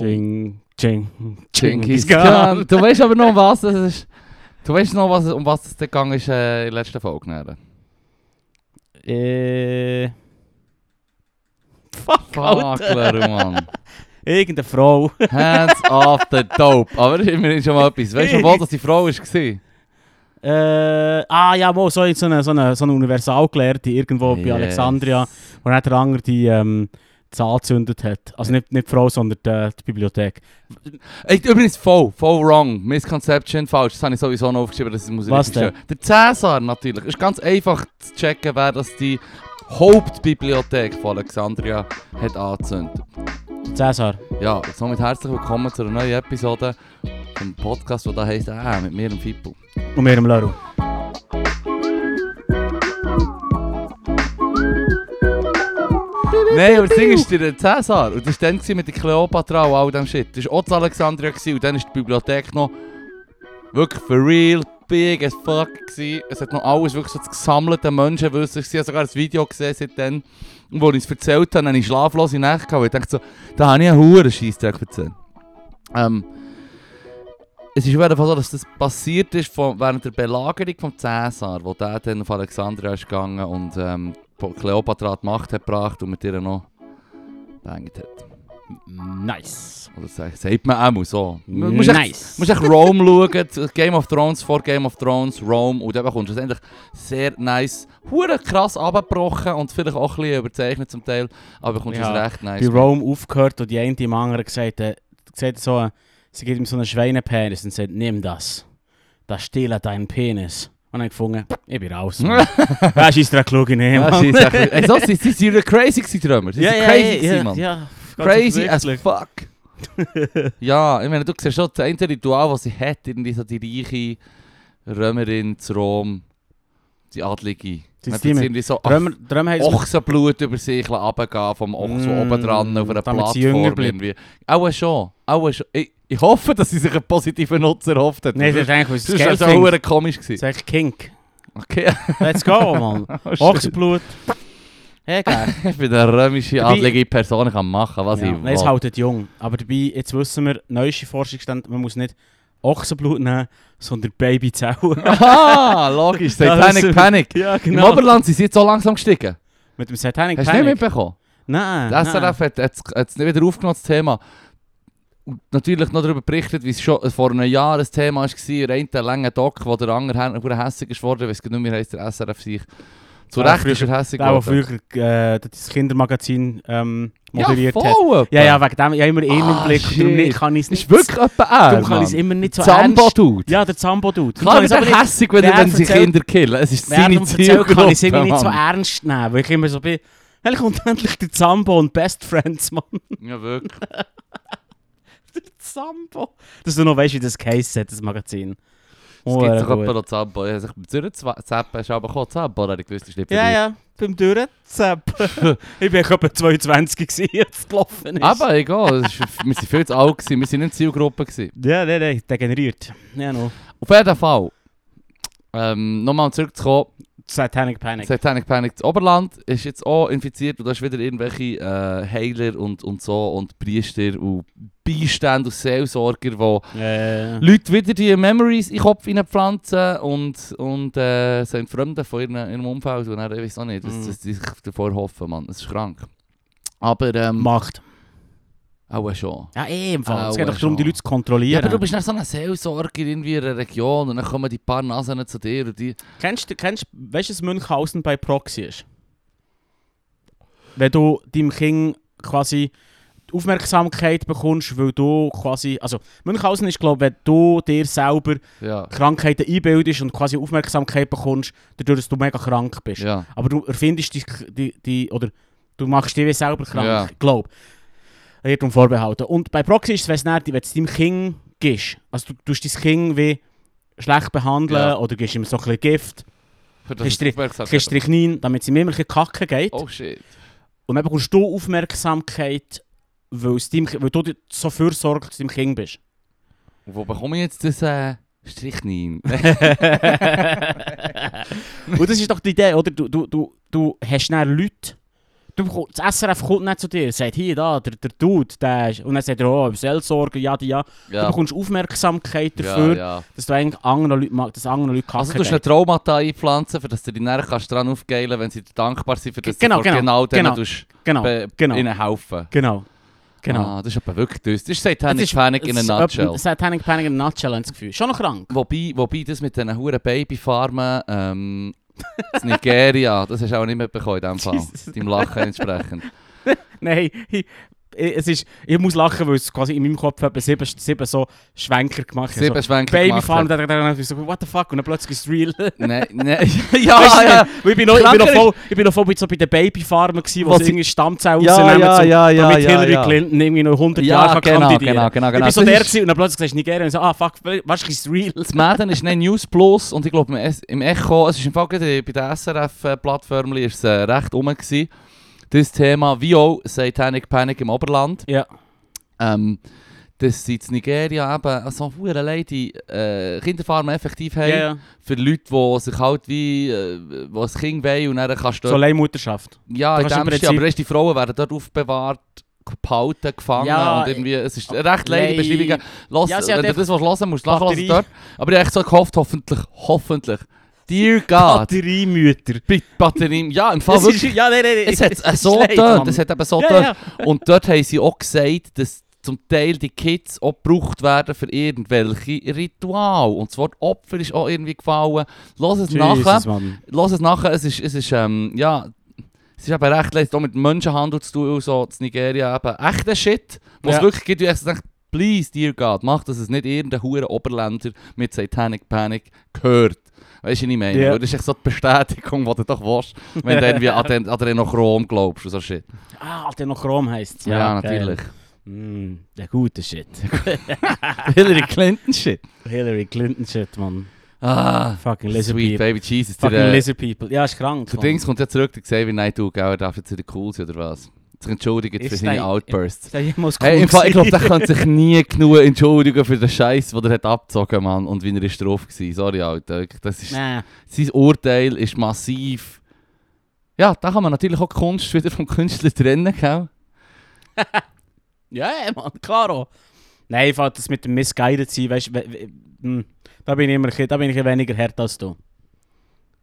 Jing, Jing, Genghis Khan. Du weißt aber noch, um was es ist. Du weißt noch, was, um was es gegangen ist äh, in der letzten Folge. Äh. Fuck. Fuckler, Mann. Irgendeine Frau. Hands off the dope. Aber das ist immerhin schon mal etwas. Weißt du, wo das die Frau war? Äh, ah ja, wo, so, so eine, so eine, so eine Universalgelehrte irgendwo bei Yes. Alexandria, wo dann der andere die, ähm, das angezündet hat. Also nicht, nicht die Frau, sondern die, die Bibliothek. Ey, übrigens voll, voll wrong. Misconception, falsch. Das habe ich sowieso noch aufgeschrieben, dass ich muss Was stellen. Der Cäsar natürlich. Ist ganz einfach zu checken, wer das die Hauptbibliothek von Alexandria hat angezündet. Cäsar. Ja, somit herzlich willkommen zu einer neuen Episode vom Podcast, der da heisst «Äh», mit mir und Fippo. Und mir im Laro. Nein, aber das Ding ist der Cäsar. Und das war dann mit der Kleopatra und all dem Shit. Das war auch zu Alexandria und dann ist die Bibliothek noch wirklich for real big as fuck gewesen. Es hat noch alles wirklich so das gesammelte Menschenwissen. Ich habe sogar ein Video gesehen seitdem, wo ich es erzählt habe, habe ich schlaflose Nächte gehabt. Ich dachte so, da habe ich einen hohen Scheissdreck erzählt. Ähm, es ist auf jeden Fall so, dass das passiert ist von, während der Belagerung von Cäsar, wo der dann auf Alexandria ist gegangen und ähm, Kleopatra die Macht hat gebracht und mit ihr noch beengt hat. Nice. Oder sagt, man auch so. Man muss echt, nice. musst echt Rome schauen, Game of Thrones vor Game of Thrones, Rome und dann bekommst du endlich sehr nice, hure krass abgebrochen und vielleicht auch ein bisschen überzeichnet zum Teil, aber bekommst du Ja, es recht nice. bei Rome aufgehört und die eine dem anderen gesagt, äh, gesagt so, sie gibt ihm so einen Schweinepenis und sagt, nimm das. Das stiehlt deinen Penis. Und dann gefunden, ich bin raus. Ja, scheiß drauf, schau ich nicht, Ja, Mann. ist Ey, so, sie, sie sind ja crazy gewesen. Sie sind crazy ja, gewesen, ja, Mann. ja. Crazy as fuck. ja, ich meine, du siehst schon das eine Ritual, das sie hat, irgendwie so die reiche Römerin zu Rom, die Adlige. Die hat irgendwie so sie Ochsenblut über sich runtergehen, vom Ochsen Mm, oben dran auf einer Plattform. Irgendwie. Auch schon. Auch schon. Ich, ich hoffe, dass sie sich einen positiven Nutzen erhofft hat. Nein, das ist eigentlich, was das das war Geld so findet. verdammt komisch. Das Gewesen. ist echt Kink. Okay. Let's go, Mann. Oh. Hey, geil. ich bin eine römische, adlige Person, ich kann machen, was ja, ich nein, es will. haltet jung. Aber dabei, jetzt wissen wir, neueste Forschungsstand, man muss nicht Ochsenblut nehmen, sondern Babyzellen. Aha, logisch. Ja, das Satanic ist- Panic. ja, Im Oberland sind sie jetzt so langsam gestiegen. Mit dem Satanic Hast du nicht Panic. mitbekommen? Nein, nein. SRF hat jetzt nicht wieder aufgenommen, das Thema. Und natürlich noch darüber berichtet, wie es schon vor einem Jahr ein Thema war, der lange Doc, wo der andere hässig ist worden, weiß nicht mehr, wie heisst der SRF sich. Zu Recht früher- ist er hässig geworden. früher äh, das Kindermagazin ähm, moderiert ja, hat. voll Ja, ja, wegen dem, ich habe immer ihn Ah, im Blick. Darum nicht, kann ich es nicht... ist wirklich etwa er, Darum kann ich es immer nicht so Zambo ernst... Dude. Ja, der Zambo-Dude. Darum Klar aber er hässig, wenn, wenn sie Kinder killen. Es ist seine erzählt, kann ich es irgendwie nicht so ernst nehmen, weil ich immer so bin... Hey, kommt endlich der Zambo und Best Friends, Mann. Ja, wirklich. Der Zambo. Dass du noch weißt, wie das Case hat, das Magazin. Es gibt gut. jemanden, der Zambo... Ich habe sich beim Zurückzappen ist aber gekommen, Zambo, habe ich gewusst, das ist nicht Ja, ja, beim Durchzappen. ich bin etwa 22 gewesen, als es gelaufen ist. Aber egal, ist, wir waren viel zu alt, gewesen, wir waren nicht Zielgruppe. Gewesen. Ja, nein, nein, degeneriert. Ja, no. Auf jeden Fall, ähm, nochmal zurückzukommen, Satanic Panic. Satanic Panic, das Oberland ist jetzt auch infiziert und da ist wieder irgendwelche äh, Heiler und, und so und Priester und Beistände und Seelsorger, die Äh, Leute wieder die Memories in den Kopf pflanzen und, und äh, sind Fremde von ihrem, ihrem Umfeld und dann, ich weiß auch nicht, dass, Mhm. dass die sich davor hoffen, Mann, das ist krank. Aber ähm, Macht. auch schon. Ja, eh, im Fall. Ah, es geht doch darum, die Leute zu Ja, kontrollieren. aber du bist nicht so ein Seelsorger in einer Region und dann kommen die paar Nasen zu dir und die... Kennst du, kennst, weißt du, dass Münchhausen bei Proxy ist? Wenn du deinem Kind quasi Aufmerksamkeit bekommst, weil du quasi. Also, Münchhausen ist, glaube ich, wenn du dir selber Ja, Krankheiten einbildest und quasi Aufmerksamkeit bekommst, dadurch, dass du mega krank bist. ja. Aber du erfindest die, die, die oder du machst dich wie selber krank, Ja. glaube ich. Irrtum vorbehalten. Und bei Proxy ist es, nicht, wenn du deinem Kind gibst, also du tust dein Kind wie schlecht behandeln Ja. oder gibst ihm so ein bisschen Gift, Strychnin, damit es ihm immer ein bisschen kacke geht. Oh shit. Und dann bekommst du Aufmerksamkeit, weil, deinem, weil du so fürsorglich zu deinem Kind bist. Und wo bekomme ich jetzt das äh, Strichnin? Und das ist doch die Idee, oder? Du, du, du, du hast dann Leute, Du, das SRF kommt nicht zu dir, sagt hier, da, der, der Dude, der ist, und dann sagt er, oh, Seelsorger, ja, die, ja. Du Ja, bekommst Aufmerksamkeit ja, dafür, ja. dass du eigentlich anderen Leuten, mag- dass anderen Leuten Also Kacke du hast eine Traumata einpflanzen, für dass du die nachher kannst dran aufgeilen wenn sie dir dankbar sind, für das Genau, du genau, genau genau. Genau, genau. ihnen helfen. genau, genau. Ah, das ist aber wirklich düster. Das ist Satanic ist- Panic in a nutshell. Satanic Panic in a nutshell, habe ich das Gefühl. Schon noch krank. Wobei, wobei das mit diesen huren Babyfarmen ähm, in Nigeria, das hast du auch nicht mitbekommen in diesem Fall. Jesus. Deinem Lachen entsprechend. Nein, es ist, ich muss lachen, weil es quasi in meinem Kopf etwa sieben, sieben so Schwenker gemacht hat. Sieben so, Schwenker Babyfarm, gemacht dann dann dann so, what the fuck, und dann plötzlich ist es real. Nein, nein. Weißt ja, du, ja. Ich bin noch, ich bin noch voll, ich bin noch voll bei- so bei den Babyfarmen gewesen, wo Was sie irgendwie Stammzellen Ja, rausnehmen, ja, ja, ja, damit ja, Hillary ja. Clinton irgendwie noch 100 Ja, Jahre genau, kandidieren genau, genau, Ich genau. bin so der gewesen, und dann plötzlich sagst du Nigeria und so, ah fuck, weißt du, ist es real? Das Madden ist nicht News Plus und ich glaube im Echo, es ist im Fall gerade bei der SRF-Plattform ist es äh, recht rum gewesen. Das Thema, wie auch Satanic Panic im Oberland. Ja. Ähm, dass sie in Nigeria eben so viele Leute äh, Kinderfarmen effektiv haben. Ja. Für Leute, die sich halt wie äh, ein Kind wollen und dann kannst du So Leihmutterschaft. Ja, du in dem Prinzip- aber weißt, die Frauen werden dort aufbewahrt, gehalten, gefangen Ja, und irgendwie, es ist recht leide Lei- Beschreibungen. Los, Ja, wenn du das was hören musst, nachher Batterie. dort. Aber ich habe echt so gehofft, hoffentlich, hoffentlich. Dear God, Batteriemütter. bitte Batterie, ja im Fall Das wirklich. ist, ja, nein, nein. Es hat es äh, so getönt, es hat eben so getönt. ja. Und dort haben sie auch gesagt, dass zum Teil die Kids auch gebraucht werden für irgendwelche Rituale. Und das Wort Opfer ist auch irgendwie gefallen. Lass es nachher. Jesus. Lass es nachher, es ist, es ist, ähm, ja, es ist eben recht leid, auch mit Menschenhandel zu tun, so in Nigeria eben. Echter Shit, es Ja. wirklich gibt, wo ich denke, please, dear God, mach, dass es nicht irgendein hure Oberländer mit Satanic Panic gehört. Weißt du, was ich meine? Ja. Weil Das ist echt so die Bestätigung, die du doch willst, wenn du irgendwie an den Adrenochrom glaubst und so Shit. Ah, Alter, noch Chrom heisst Ja, natürlich. Mm, der gute Shit. Hillary Clinton Shit. Hillary Clinton Shit, Mann. Ah, Fucking lizard sweet people. baby Jesus. Fucking Der, äh, lizard people. Ja, ist krank. der. Dings kommt ja zurück, der Xavier Naidoo, gell, er darf jetzt wieder cool sein, oder was? Sich entschuldigt für seine Outbursts. Hey, im Fall, ich glaube, der kann sich nie genug entschuldigen für den Scheiß, den er hat abgezogen Mann, und wie er ist drauf war. Sorry, Alter. Das ist, sein Urteil ist massiv. Ja, da kann man natürlich auch die Kunst wieder vom Künstler trennen, gell? Ja, ja, Mann, klaro. Nein, ich fand das mit dem Misguided sein, weißt du, da bin ich immer da bin ich weniger hart als du.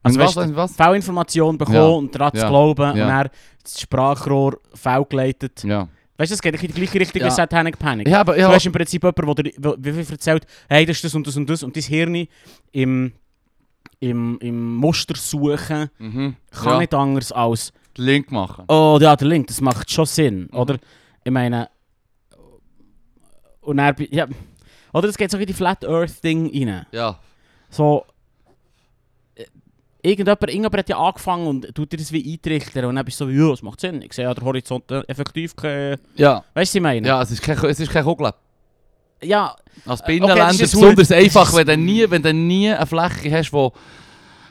Also, Und weißt was, du, was? Fehlinformation bekommen Ja. und daran zu Ja. glauben Ja. und dann das Sprachrohr fehlgeleitet. Ja. Weißt du, das geht in die gleiche Richtung Ja. wie Satanic Panic. Ja, aber Du ja, hast im Prinzip jemanden, der dir erzählt, hey, das ist das und das und das und dein Hirn im, im, im Muster suchen mhm. kann ja. nicht anders als den Link machen. Oh ja, der Link, das macht schon Sinn, Mhm. oder? Ich meine... Und er... Ja, oder es geht so in die Flat Earth Ding rein. Ja. So... Irgendjemand, irgendjemand hat ja angefangen und tut dir das wie eintrichtern und dann bist du so, ja, es macht Sinn. Ich sehe ja, der Horizont effektiv kein... Ja. Weißt du, was ich meine? Ja, es ist kein, es ist kein Kugel. Ja, Als Okay, Binnenländer das ist besonders einfach, das wenn du nie, wenn du nie eine Fläche hast, wo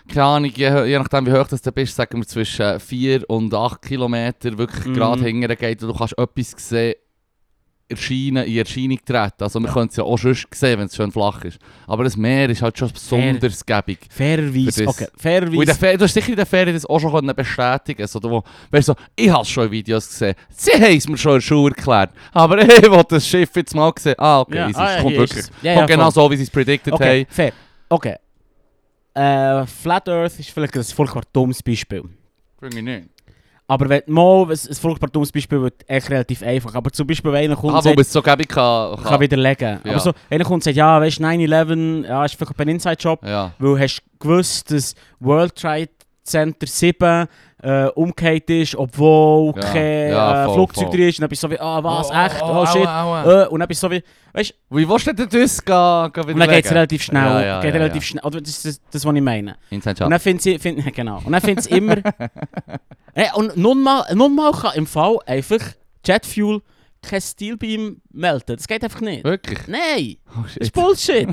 keine Ahnung, je, je nachdem wie hoch das du bist, sagen wir zwischen 4 und 8 Kilometer wirklich Mhm. gerade hingern geht und du kannst etwas sehen, erscheinen, in Erscheinung treten. Also wir Ja. können es ja auch schon sehen, wenn es schön flach ist. Aber das Meer ist halt schon besonders gäbig. Für fairerweise. Okay, fairerweise. Du hast sicher in der Ferien das auch schon können bestätigen so, wo, weißt du, so, ich habe schon in Videos gesehen, sie haben es mir schon in der Schule erklärt, aber ich will das Schiff jetzt mal sehen. Ah, okay, Ja, es ah, ja, kommt wirklich. es. Ja, kommt ja, genau so, wie sie es predicted Okay, haben. fair. Okay. Äh, Flat Earth ist vielleicht ein furchtbar dummes Beispiel. Finde ich nicht. Aber wenn mal, ein, ein furchtbar dummes Beispiel wird echt relativ einfach. Aber zum Beispiel, wenn einer kommt Ah, sagt, es so kann. kann kann. widerlegen. Ja. Aber so, einer kommt und sagt, ja, weißt du, 9-11, ja, ist vielleicht ein Inside-Job, Ja. weil hast gewusst, dass World Trade Center 7 äh, umgekehrt ist, obwohl Ja, kein ja, äh, voll, Flugzeug voll. drin ist. Und dann bist du so wie, ah, was, Oh, echt? oh, Oh, aua, shit. aua. Äh, und dann bist du so wie, weißt du, Wie willst du denn das gehen, gehen und dann geht es relativ schnell. Ja, ja, geht ja, relativ schnell. Oder das ist das, was ich meine. Inside Und dann findet sie, find, genau. Und dann findet sie immer. Äh, und nun mal, nun mal kann im Fall einfach Jetfuel keinen Stil bei ihm melden. Das geht einfach nicht. Wirklich? Nein, Oh, das ist shit. Bullshit.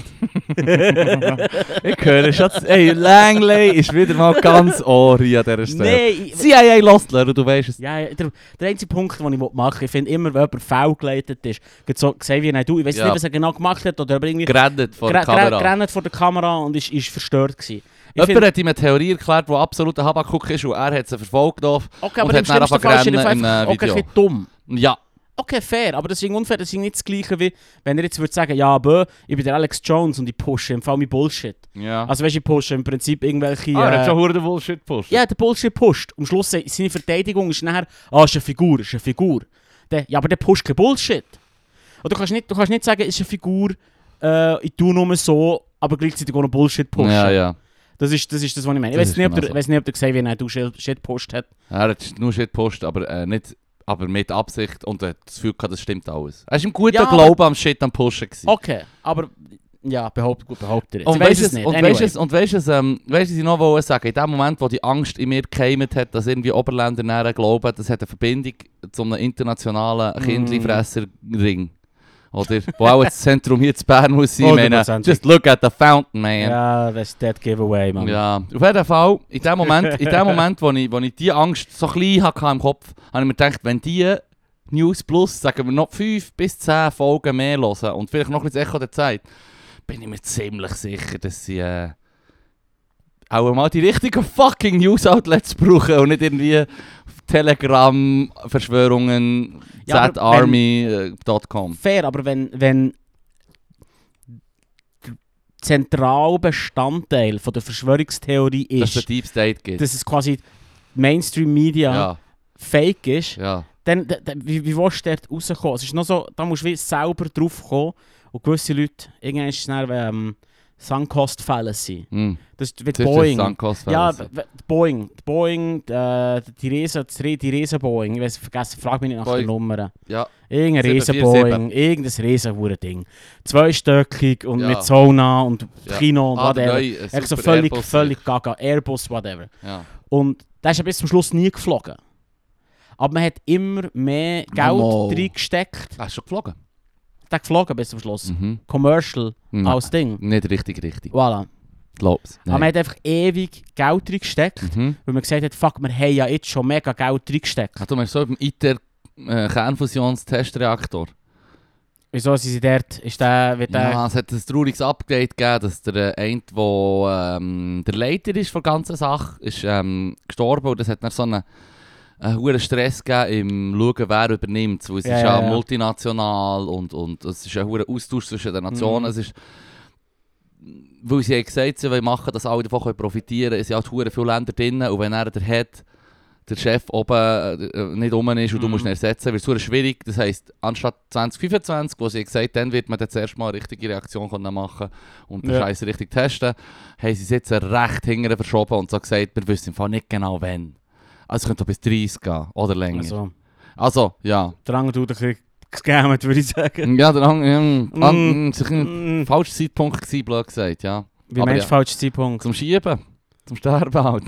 ich höre schon, ey, Langley ist wieder mal ganz Ohr hier an dieser Stelle. Nein. CIA Lostler, du weißt es. Ja, ja, der, der einzige Punkt, den ich machen will, ich finde immer, wenn jemand faul geleitet ist, so, Xavier Naidoo, ich weiß Ja. nicht, was er genau gemacht hat, oder aber irgendwie Gerannt vor der Kamera. gerannt vor der Kamera und ist, ist verstört gewesen. Ich Jemand hat ihm eine Theorie erklärt, die absolut ein Habakuk ist und er hat sie verfolgt. okay, und aber im hat schlimmsten Fall ist er einfach äh, okay, Video. ein bisschen dumm. Ja, Okay, fair, aber das ist unfair, das ist nicht das gleiche wie, wenn er jetzt würde sagen, ja, bö, ich bin der Alex Jones und ich pushe im Fall mein Bullshit. ja. Also weißt du, ich pushe im Prinzip irgendwelche... ah, er hat äh, schon den Bullshit gepusht. Ja, der Bullshit pusht. Am Schluss se- seine Verteidigung ist nachher, ah, ist eine Figur, ist eine Figur. Der, ja, aber der pusht kein Bullshit. Und du kannst nicht, du kannst nicht sagen, ist eine Figur, äh, ich tue nur so, aber gleichzeitig auch noch Bullshit pushen. ja, ja. Das, ist, das ist das, was ich meine. Ich weiß ist nicht, ob genau der, so. nicht, ob der gesehen wie du Shit Shit pusht hat. Er hat nur Shit gepusht, aber, äh, nicht, aber mit Absicht und er hat das Gefühl gehabt, das stimmt alles. Er ist im guten Ja, Glauben am Shit am Pushen gewesen. Okay, aber ja, behaupt, gut behauptet jetzt. Und weißt es nicht. und anyway. weißt und weißt es, ähm, weißt was ich noch wollte sagen? In dem Moment, wo die Angst in mir gekeimt hat, dass irgendwie Oberländer näher glauben, das hat eine Verbindung zu einem internationalen Mm. Oder? Wo auch das Zentrum hier zu Bern muss sein. Meine, 100%. just look at the fountain, man. Ja, das ist dead giveaway, Mann. Ja, auf jeden Fall, in dem Moment, in dem Moment wo, ich, wo ich die Angst so klein hatte im Kopf, habe ich mir gedacht, wenn die News Plus, sagen wir noch 5 bis 10 Folgen mehr hören und vielleicht noch ein bisschen Echo der Zeit, bin ich mir ziemlich sicher, dass sie äh, auch mal die richtigen fucking News-Outlets brauchen und nicht irgendwie Telegram, Verschwörungen, Ja, zarmy.com. Fair, aber wenn, wenn der zentrale Bestandteil von der Verschwörungstheorie Dass es ist, Deep State gibt. dass es quasi Mainstream-Media ja, fake ist, ja. dann, dann, wie, wie willst du dort rauskommen? Es ist noch so, da musst du selber drauf kommen und gewisse Leute, irgendwann ist es dann, ähm, Sunk-Cost Fallacy. Hm. Das ist wie Das ist Boeing. das Suncoast Ja, Boeing, Boeing, äh, die Riesen, das die Riesen Boeing, ich weiß, vergessen, frag mich nicht nach Boeing. der Nummer. Ja. Irgendein Riesen 747. Boeing, irgendein riesen Ding. Zweistöckig und Ja. mit Sauna und Ja. Kino und Ah, whatever. neue, Echt so super völlig, Airbus. völlig gaga. Airbus, whatever. Ja. Und der ist ja bis zum Schluss nie geflogen. Aber man hat immer mehr Geld Mal. reingesteckt. Hast du schon geflogen? Der geflogen bis zum Schluss. Mhm. Commercial Nein, als Ding. Nicht richtig, richtig. Voilà. Glaub's. Aber man hat einfach ewig Geld reingesteckt. Mhm. Weil man gesagt hat, fuck, wir haben ja jetzt schon mega Geld reingesteckt. Ah, du meinst so beim ITER äh? Wieso sind sie dort? Ist der, wird der... Ja, es hat ein trauriges Update gegeben, dass der äh, eine, der ähm, der Leiter ist von der ganzen Sache, ist ähm, gestorben und das hat dann so einen, einen hohen Stress gegeben im Schauen, wer übernimmt Weil es Ja, ist ja, ja, multinational und, und es ist ein hoher Austausch zwischen den Nationen. Mhm. Es ist, weil sie haben gesagt, sie wollen machen, dass alle davon profitieren können, es sind halt viele Länder drin und wenn er der hat, der Chef oben äh, nicht rum ist und du Mhm. musst ihn ersetzen, wird es schwierig. Das heisst, anstatt 2025, wo sie haben gesagt dann wird man dann zuerst mal eine richtige Reaktion können machen und den Ja. Scheiß richtig testen, haben sie es jetzt recht hinterher verschoben und so gesagt, wir wissen im Fall nicht genau wann. Also es könnte bis 30 gehen oder länger. Also, Also, ja. der andere tut ein gescammt, würde ich sagen. Ja, der Ang, ja, Mm. an, sich ein Mm. falscher Zeitpunkt gewesen, blöd gesagt, ja. Wie Aber meinst du ja. falscher Zeitpunkt? Zum Schieben, zum Sterben halt.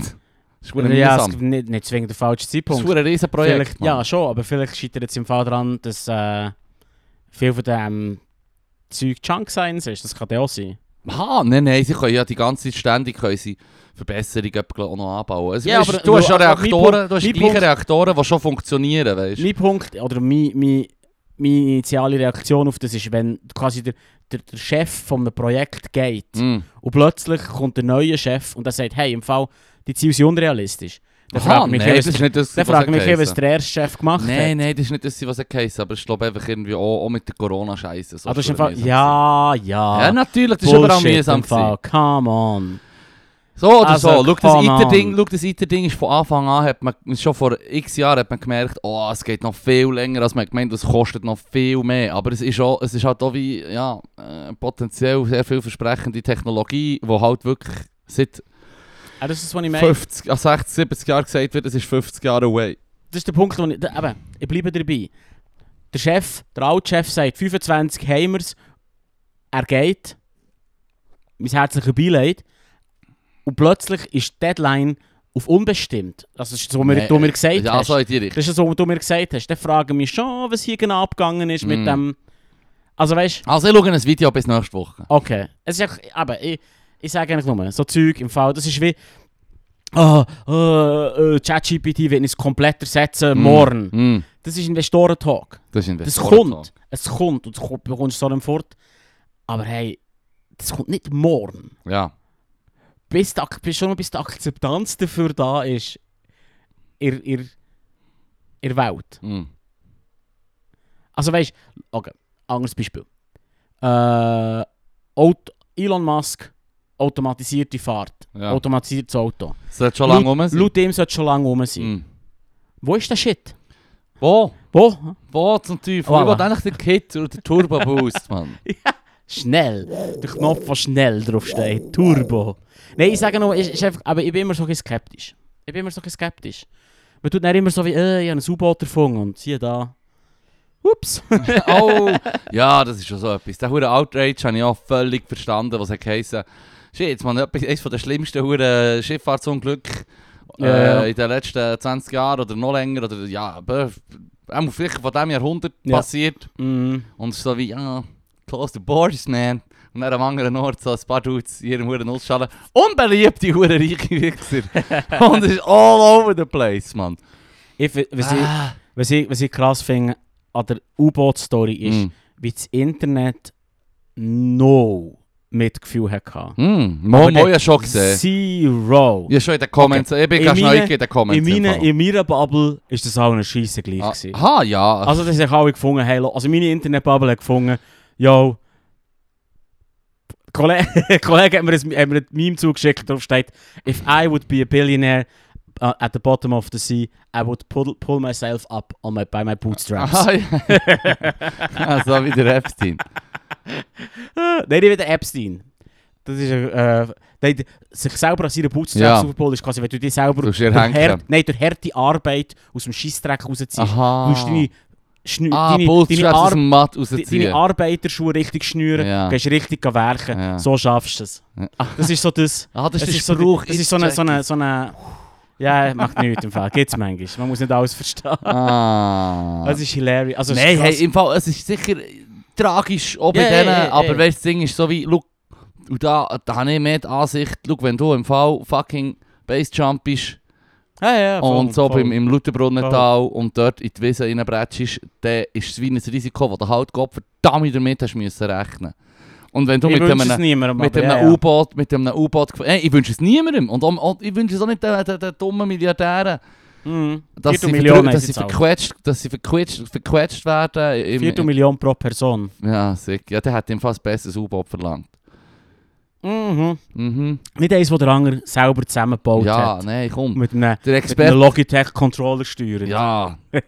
Das ist ja, es nicht, nicht zwingend der falsche Das ist Zeitpunkt. ein Riesenprojekt. Vielleicht, ja, schon, aber vielleicht scheitert es im Fall daran, dass äh, viel von dem Zeug Junk Science ist. Das kann ja auch sein. Ah, nein, nein, sie können ja die ganze Zeit ständig können sie Verbesserungen auch noch anbauen. Also, Ja, weißt, aber- du hast ja aber Reaktoren, du hast gleiche Punkt- Reaktoren, die schon funktionieren, weißt du? Mein Punkt, oder mein, mein, meine initiale Reaktion auf das ist, wenn quasi der, der, der Chef von einem Projekt geht Mm. und plötzlich kommt der neue Chef und der sagt, hey, im Fall, die Ziele sind unrealistisch. Dann Aha, frage ich mich, nein, das was, ist nicht das, dann was frage ich er mich, ein, was geheissen. der erste Chef gemacht Nein, hat. nein, das ist nicht das, was er geheißen aber ich glaube einfach irgendwie auch, auch mit der Corona-Scheiße. So ah, das ist mühsam ja, ja. Ja, natürlich, das ist Bullshit mühsam im Fall. gewesen. Come on. So oder Also, so, schau, das ITER-Ding, ITER-Ding ist von Anfang an, hat man, schon vor x Jahren hat man gemerkt, oh, es geht noch viel länger, als man gemeint, es kostet noch viel mehr. Aber es ist, auch, es ist halt auch wie, ja, äh, potenziell sehr vielversprechende Technologie, die halt wirklich seit Ah, das ist, was ich meine. 50, ah, 60, 70 Jahren gesagt wird, es ist 50 Jahre away. Das ist der Punkt, wo ich, eben, ich bleibe dabei. Der Chef, der alte Chef sagt, 25 haben wir's, er geht, mein herzliches Beileid, und plötzlich ist die Deadline auf unbestimmt, das ist so, wie Nee, du mir gesagt Ja, hast. so. Das ist so, wie du mir gesagt hast. Dann frage ich mich schon, was hier genau abgegangen ist Mm. mit dem... Also weißt du, Also ich schaue ein Video bis nächste Woche. okay. Es ist einfach, aber ich, ich sage eigentlich nur, so Zeug im Fall, das ist wie... Ah, äh, äh, ChatGPT wird uns komplett ersetzen Mm. morgen. Mm. Das ist Investorentalk. Das ist Das Investoren- kommt. Es kommt und du bekommst so einen fort. Aber hey, das kommt nicht morgen. Ja. Bis, die, bis schon bis die Akzeptanz dafür da ist, in, in, in der Welt. Mm. Also weißt du, okay, anderes Beispiel. Äh, Auto, Elon Musk, automatisierte Fahrt, Ja. automatisiertes Auto. Sollte schon lange rum sein. Laut dem sollte schon lange rum sein. Mm. Wo ist der Shit? Wo? Wo? Wo zum Teufel? Voilà. Ich wollte eigentlich den Kit oder den Turbo Boost, Mann. Schnell. Der Knopf, der schnell draufsteht. Turbo. Nein, ich sage nur, ist, ist einfach, aber ich bin immer so ein bisschen skeptisch. Ich bin immer so ein bisschen skeptisch. Man tut dann immer so wie, äh, ich habe ein U-Boot erfunden und siehe da. Ups. oh, ja, das ist schon so etwas. Der hure Outrage habe ich auch völlig verstanden, was er geheißen Shit, jetzt man etwas, eines der schlimmsten hure Schifffahrtsunglücke Ja, ja. äh, in den letzten 20 Jahren oder noch länger oder ja, aber auch vielleicht von diesem Jahrhundert Ja. passiert. Mm. Und es ist so wie, ja, close the borders, man. Und dann am anderen Ort so ein paar Dudes in ihrem Huren Nussschalen. Unbeliebte Huren reiche Wichser. Und es ist all over the place, man. Ich, was, ich, Ah. was, ich, was ich krass finde an der U-Boot-Story ist, Mm. wie das Internet no Mitgefühl hatte. Mm. Mo, Mo ja schon gesehen. Zero. Ja, schon in den Comments. Ich bin In ganz neu in den Comments. In, meine, in meiner Bubble ist das auch eine Scheisse gleich. Ah. Aha, ja. Also das haben alle gefunden, hey, also meine Internetbubble hat gefunden, yo, Kollege, Kollege hat mir ein, hat Meme zugeschickt, drauf steht, if I would be a billionaire uh, at the bottom of the sea, I would pull, pull myself up on my, by my bootstraps. Aha, ja. ah, so wie der Epstein. Nein, nicht wie der Epstein. Das ist, äh, der, sich selber an seinen Bootstraps Ja. aufbauen, ist quasi, wenn du dich selber Du durch, hart, nein, durch harte Arbeit aus dem Scheissdreck rausziehst. Aha. Du musst deine, Schnü ah, deine, deine, Bullstraps aus Ar dem Matt deine Arbeiterschuhe richtig schnüren, Ja. gehst richtig werken, Ja. so schaffst du es. Ja. Das ist so das. ah, das, Das ist ist so, das ist so eine, so eine, so eine ja, macht nichts im Fall. Gibt's manchmal. Man muss nicht alles verstehen. Ah. Das ist hilarious. Also, es ist Nein, hey, im Fall, es ist sicher tragisch, auch bei ja, denen, ja, ja, aber du, das Ding ist so wie, look, und da, da habe ich mehr die Ansicht, look, wenn du im Fall fucking Basejump bist ja, ja, voll, und so voll. beim, im Lutherbrunnental und dort in die Wiese reinbretschst, dann ist es wie ein Risiko, das du halt Gott verdammt damit hast müssen rechnen. Und wenn du ich mit einem, niemandem, mit aber einem ja, ja. U-Boot, mit einem U-Boot, hey, ich wünsche es niemandem und, auch- ich wünsche es auch nicht den, den, den dummen Milliardären, Mhm. dass sie, haben dass sie verquetscht, dass sie verquetscht, verquetscht werden. Im, Viertelmillion pro Person. ja, sick. Ja, der hat ihm fast besseres U-Boot verlangt. Mhm. Mhm. Nicht eins, das der andere selber zusammengebaut Ja, hat. nein, komm. Mit einem, Der mit einem Experte. Logitech-Controller steuern. Ja,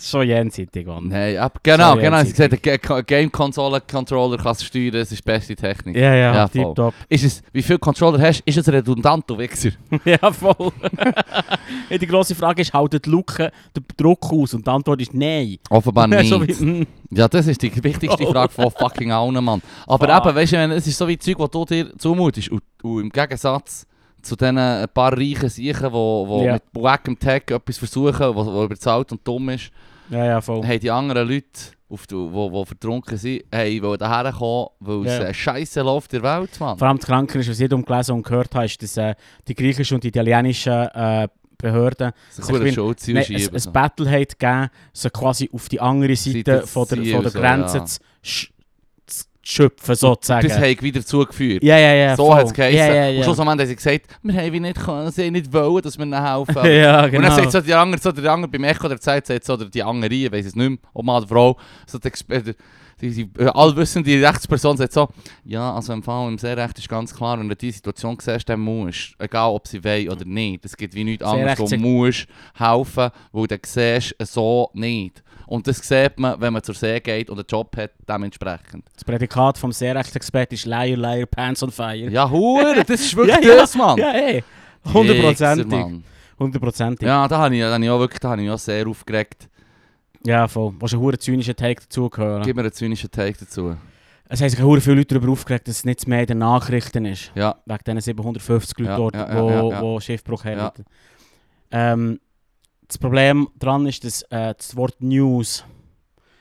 schon jenseitig, Mann. nein, ab, genau, So, genau. Sie gesagt, der Ga- Game-Console-Controller kann es steuern, es ist die beste Technik. Ja, ja, Ja, tipptopp. Ist es, wie viele Controller hast du? Ist es redundant, du Wichser? ja, voll. die grosse Frage ist, haltet die Luke den Druck aus? Und die Antwort ist nein. Offenbar nicht. so wie, Ja, das ist die wichtigste. Frage von fucking allen, Mann. Aber Fuck. eben, weißt du, es ist so wie Zeug, was du dir zumutest. Und, und im Gegensatz zu diesen ein paar reichen Siechen, die wo, Ja. mit wackem Tech etwas versuchen, was überzahlt und dumm ist, ja, ja, voll. haben die anderen Leute, auf die, wo, wo vertrunken sind, hey, wollen daher kommen, weil es Ja. äh, scheiße läuft in der Welt, Mann. Vor allem das Kranke ist, was ich gelesen und gehört habe, ist, dass äh, die griechischen und italienischen äh, Behörden sich Schuld nein, ein, ein. Battle hat gegeben, so quasi auf die andere Seite Seite von der, von der und so, Grenze ja. zu schöpfen, sozusagen. Das hat wieder zugeführt. ja, ja, ja. so hat es geheißen. Ja, ja, Und ja. schlussendlich haben sie gesagt, wir haben wie nicht, sie nicht wollen, dass wir ihnen helfen. Ja, Und dann genau. sagt so die andere, so der andere beim Echo der Zeit, sagt so der, die andere, ich weiß es nicht mehr, ob Mann oder Frau, so die, Exper- die, die äh, allwissende Rechtsperson sagt so, ja, also im Fall im Seerecht ist ganz klar, wenn du diese Situation siehst, dann musst du, egal ob sie wollen oder nicht, es gibt wie nichts anderes, du musst helfen, weil du siehst so nicht. Und das sieht man, wenn man zur See geht und einen Job hat, dementsprechend. Das Prädikat vom Seerechtsexperten ist Liar, Liar, Pants on Fire. Ja, hure, das ist wirklich Ja, das, Mann. Ja, ey. Hundertprozentig. Hundertprozentig. Ja, da habe ich, da habe ich auch wirklich da ich auch sehr aufgeregt. Ja, voll. Was ein hure zynischer Take dazu gehören. Gib mir einen zynischen Take dazu. Es haben sich hure viele Leute darüber aufgeregt, dass es nicht mehr in den Nachrichten ist. Ja, Wegen diesen 750 Leute Ja, dort, ja, ja, wo, ja, Schiffbruch haben. Ähm, das Problem daran ist, dass äh, das Wort News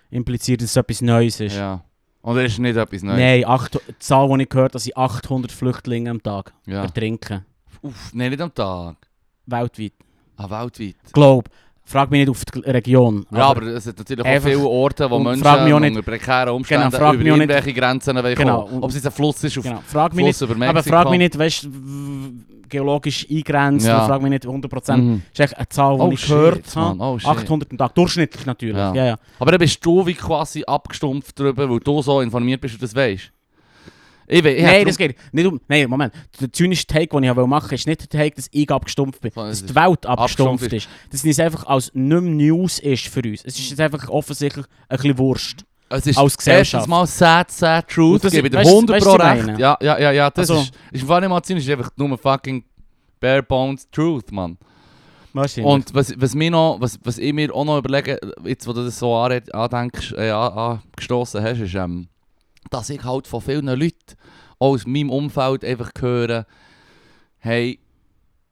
impliziert, dass es etwas Neues ist. ja. Und das ist nicht etwas Neues. Nein, acht, die Zahl, die ich gehört habe, dass sie 800 Flüchtlinge am Tag Ja. ertrinken. Uff, nein, nicht am Tag. Weltweit. Ah, weltweit. Glaub. Frag mich nicht auf die Region. Ja, aber es hat natürlich auch viele Orte, wo Menschen auch nicht- unter prekären Umständen Genau, über nicht- irgendwelche Grenzen wollen Genau, kommen. Ob es jetzt ein Fluss ist auf genau. Frag mich Fluss nicht, über Mexiko. aber frag mich nicht, weißt geologisch eingrenzt, Ja. frag mich nicht 100%. Mhm. Das ist echt eine Zahl, die Oh ich shit, gehört habe. Oh shit. 800 am Tag, durchschnittlich natürlich. Ja. Ja. Ja, Aber dann bist du wie quasi abgestumpft darüber, weil du so informiert bist und das weißt. Ich, we- ich Nein, das geht nicht um. Nein, Moment. Der zynische Take, den ich machen wollte, ist nicht der Take, dass ich abgestumpft bin. Dass die Welt abgestumpft abgestumpft ist. Dass es einfach als nicht mehr News ist für uns. Es ist jetzt einfach offensichtlich ein bisschen Wurst. Es ist als Gesellschaft. erstens mal sad, sad truth. Das Ich gebe dir weißt du- 100 weißt pro recht. Ja, ja, ja, ja. Das Also- ist, ist gar nicht mal zynisch, ist einfach nur fucking bare bones truth, Mann. Und was, was, mir noch, was, was ich mir auch noch überlege, jetzt wo du das so andenkst, äh, an- angestossen hast, ist, ähm, dass ich halt von vielen Leuten aus meinem Umfeld einfach höre, hey,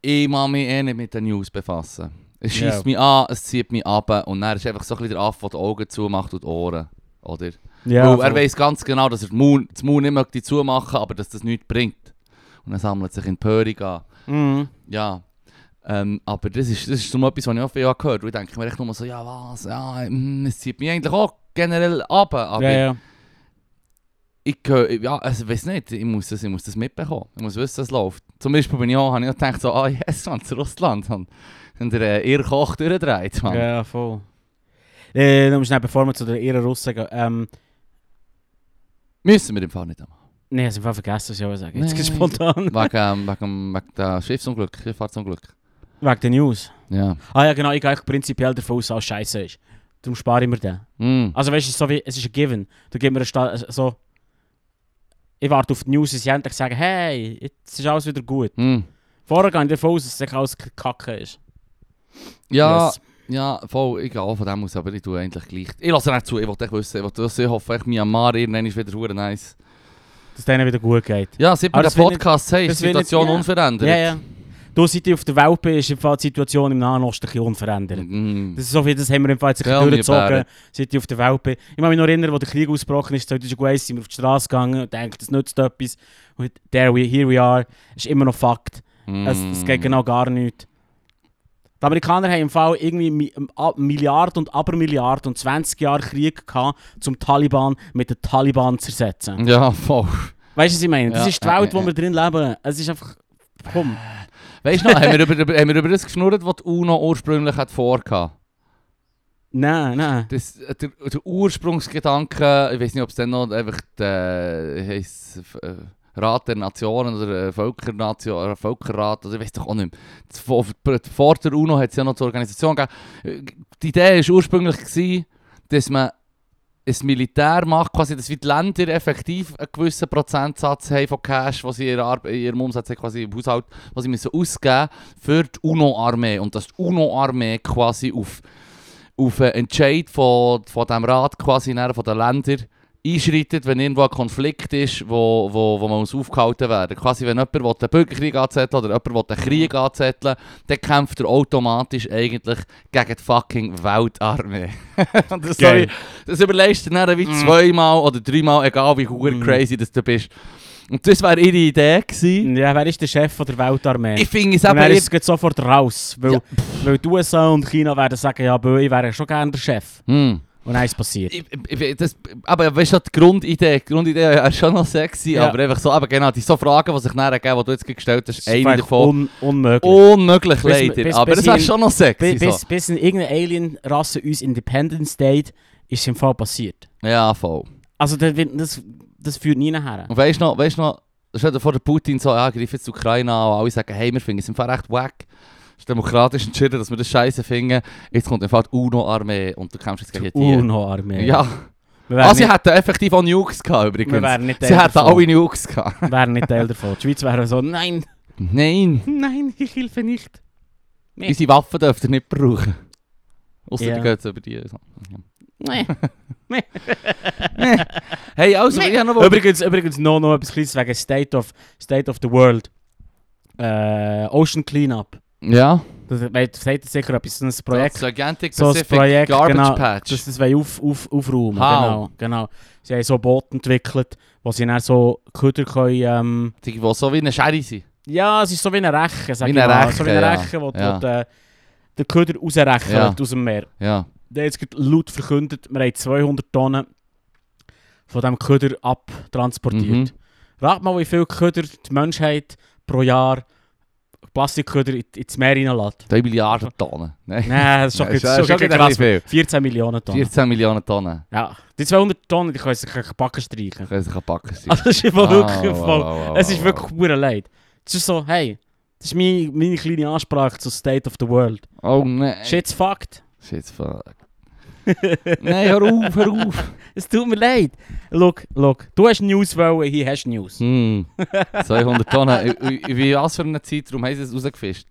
ich muss mich eh nicht mit den News befassen. Es schießt Ja. mich an, es zieht mich ab und dann ist einfach so ein bisschen der Affe, der die Augen zumacht und die Ohren. Oder? ja, Weil er weiß ganz genau, dass er den Mund, das Mund nicht möchte zumachen aber dass das nichts bringt. Und dann sammelt sich Empörung an. Mhm. Ja. Ähm, aber das ist, das ist so etwas, was ich auch viel gehört habe. Ich denke mir echt nur so, ja was, ja, mm, es zieht mich eigentlich auch generell ab. Aber Ja, ja. Ich höre, ja, also weiß nicht, ich muss, das, ich muss das mitbekommen. Ich muss wissen, dass es läuft. Zum Beispiel bin ich auch, habe ich auch gedacht, so, ah yes, man, zu Russland. Und, und der äh, ihr Koch durchdreht, man. Ja, voll. Äh, noch schnell, bevor wir zu der Ehre Russen gehen. Ähm, Müssen wir im Fall nicht machen. Nein, ich habe vergessen, was ich auch sagen. Jetzt geht's spontan. Wegen, wegen, wegen der Schiffsunglück, Schifffahrtsunglück. Wegen der News. Ja. Ah ja, genau, ich gehe prinzipiell davon aus, dass es scheiße ist. Darum spare ich mir den. Mm. Also weißt du, es ist so wie, es ist ein Given. Du gibst mir eine Sta so... Ich warte auf die News, dass sie endlich sagen, hey, jetzt ist alles wieder gut. Mm. Vorher gehe ich davon aus, dass es alles kacke ist. Ja, Yes. ja, voll, ich gehe auch von dem aus, aber ich tue eigentlich gleich. Ich lasse nicht zu, ich wollte echt wissen, ich wollte wissen, ich hoffe, echt Myanmar irgendwann ist wieder hure nice. Dass es denen wieder gut geht. Ja, seit wir den Podcast haben, ist die Situation ja. unverändert. Ja, ja. Du, seit ich auf der Welt bin, ist im Fall die Situation im Nahen Osten ein unverändert. Mm. Das ist so viel, das haben wir im Fall jetzt ein Ja, bisschen durchgezogen, seit ich auf der Welt bin. Ich kann mich noch erinnern, als der Krieg ausgebrochen ist, 2001 sind wir auf die Straße gegangen und denken, das nützt etwas. Und there we, here we are, ist immer noch Fakt. Es, es geht genau gar nicht. Die Amerikaner haben im Fall irgendwie A- Milliarden und Abermilliarden und 20 Jahre Krieg gehabt, um Taliban mit den Taliban zu ersetzen. Ja, voll. Weißt du, was ich meine? Das Ja, ist die ja, Welt, ja, wo wir drin leben. Es ist einfach... Komm. Weißt du noch, haben wir, über, haben wir über das geschnurrt, was die UNO ursprünglich hat vorgehabt? Nein, nein. Das, der, der Ursprungsgedanke, ich weiß nicht, ob es dann noch einfach der heisst, äh, Rat der Nationen oder äh, Völkernation, oder Völkerrat, oder ich weiß doch auch nicht mehr. Vor, der UNO hat es ja noch die Organisation gegeben. Die Idee war ursprünglich, gewesen, dass man ein Militär macht, quasi, dass die Länder effektiv einen gewissen Prozentsatz haben von Cash, was sie in, ihrem Umsatz haben, quasi im Haushalt, was sie müssen ausgeben für die UNO-Armee. Und dass die UNO-Armee quasi auf auf einen Entscheid von, von dem Rat quasi von den Ländern einschreitet, wenn irgendwo ein Konflikt ist, wo, wo, wo man muss aufgehalten werden Quasi wenn jemand den Bürgerkrieg anzetteln oder jemand den Krieg anzetteln dann kämpft er automatisch eigentlich gegen die fucking Weltarmee. Das, sorry, das überlegst du dann wie Mm. zweimal oder dreimal, egal wie Mm. crazy das du bist. Und das wäre ihre Idee gewesen. Ja, wer ist der Chef von der Weltarmee? Ich finde es ist es geht sofort raus, weil, Ja. weil die USA und China werden sagen, ja, bö, ich wäre schon gerne der Chef. Hm. Und dann ist es passiert. Ich, ich, das, aber weißt du, die Grundidee, die Grundidee ist schon noch sexy, Ja. aber einfach so, aber genau, die so Fragen, die sich nachher geben, die du jetzt gestellt hast, ist eine davon un unmöglich. unmöglich Bis- leider, bis- aber bis wäre in- schon noch sexy bis, bis, so. bis in irgendeine Alien-Rasse uns Independence Day ist es im Fall passiert. Ja, voll. Also das, das, das führt nie nachher. Und weißt du noch, weißt du noch, stell dir vor, der Putin so, ja, greif jetzt die Ukraine an und alle sagen, hey, wir finden es im Fall recht wack. Es ist demokratisch entschieden, dass wir das scheiße finden. Jetzt kommt Fall die UNO-Armee und du kämpfst jetzt gegen die. UNO-Armee. Ja, Wir ah, sie hätten effektiv auch Nukes gehabt wir übrigens. wären nicht Sie hätten alle Nukes gehabt. Wir wären nicht Teil davon. Die Schweiz wäre so, nein, Nein. nein, ich hilfe nicht. Nee. Unsere Waffen dürft ihr nicht brauchen. Außer Ja. die geht über die. So. Nee. Hey, also, Nee. ich habe noch... Übrigens, übrigens noch, noch etwas Kleines wegen State of, State of the World. Äh, Ocean Cleanup. Ja. Das, das sagt sicher etwas, so ein Projekt. Das Gigantic So ein Pacific Projekt, Garbage genau, Patch. das wollen auf, auf, aufräumen How? Genau, genau. Sie haben so Boote entwickelt, wo sie dann so Köder können... Ähm, Die, die so wie eine Sherry sind. ja, es ist so wie ein Rechen, sag Wie ich mal. Rechen, so wie ein ja. Rechen, wo, Ja. der, der Köder rausrechnet Ja. aus dem Meer. Ja. Der hat jetzt laut verkündet, wir haben 200 Tonnen von diesem Köder abtransportiert. Mhm. Rat mal, wie viel Köder die Menschheit pro Jahr Plastikköder in- ins Meer reinlässt. 3 Milliarden Tonnen. Nein. Nein, das ist schon, das ist schon, wieder krass. viel. 14 Millionen Tonnen. 14 Millionen Tonnen. Ja, die 200 Tonnen, die können sich Backen streichen. Können sich backen sein. Also, das ist einfach wirklich Ah, wow, wow, Es ist wow, wirklich pure leid. Es ist so, hey, das ist meine, meine kleine Ansprache zu State of the World. wow. Oh nein. Shit's fucked. Shit's fuck. Nein, hör auf, hör auf. Es tut mir leid. Look, look, du hast News wollen, hier hast News. Hm. 200 Tonnen. Wie- was für einen Zeitraum haben sie es rausgefischt?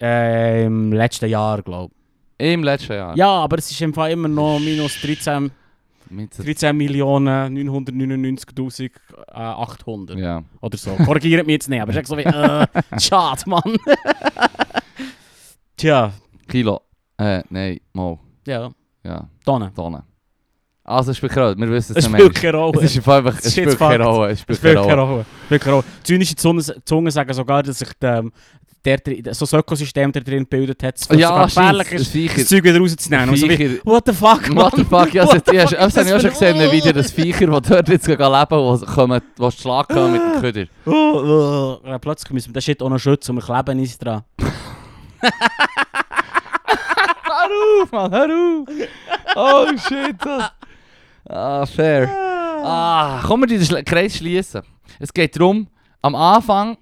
Äh, Im letzten Jahr, glaube Im letzten Jahr. ich. Ja, aber es ist im Fall immer noch minus 13, Mit 13 Millionen 999.800 ja. oder so. Korrigiert mich jetzt nicht, aber echt so wie, äh, schade, Mann. Tja, Kilo. Äh, nein, mal. ja, Ja, Tonnen. Tonnen. Also, es spielt keine Rolle. Wir wissen Es es spielt nicht keine mehr. Rolle. Es ist einfach, es spielt keine. Rolle. Es spielt spielt keine keine Rolle. Spielt keine. Zynische Zungen, sagen sogar, dass sich ähm, der, der, so ein Ökosystem da drin gebildet hat, es Ja, gefährlich Das ist, Viecher. das Zeug wieder rauszunehmen. Und so wie, what the fuck, What the fuck? Ja, What das, habe ich auch schon gesehen, ein Video, das Viecher, das dort jetzt leben, wo kommen, wo zu Schlag kommen mit dem Köder. Ja, plötzlich müssen wir den Shit auch noch schützen und wir kleben uns dran. Hör auf, Mann, hör auf! Oh shit! das- Ah, fair. Ah, komm wir den Kreis schließen. Es geht darum, am Anfang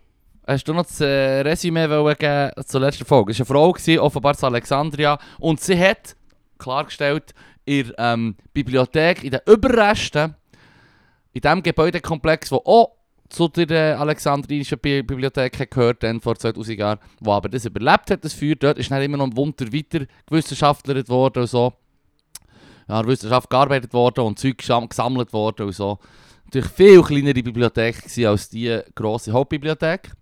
hast du noch das äh, Resümee geben zur letzten Folge. Es war eine Frau, gewesen, offenbar zu Alexandria, und sie hat klargestellt, in der ähm, Bibliothek, in den Überresten, in dem Gebäudekomplex, wo auch zu der äh, Alexandrinischen Bi Bibliothek gehört, dann vor 2000 Jahren, wo aber das überlebt hat, das Feuer, dort ist dann immer noch ein Wunder weiter gewissenschaftliert worden und so. Ja, in der Wissenschaft gearbeitet worden und Zeug gesam- gesammelt worden und so. Natürlich viel kleinere Bibliothek als die grosse Hauptbibliothek.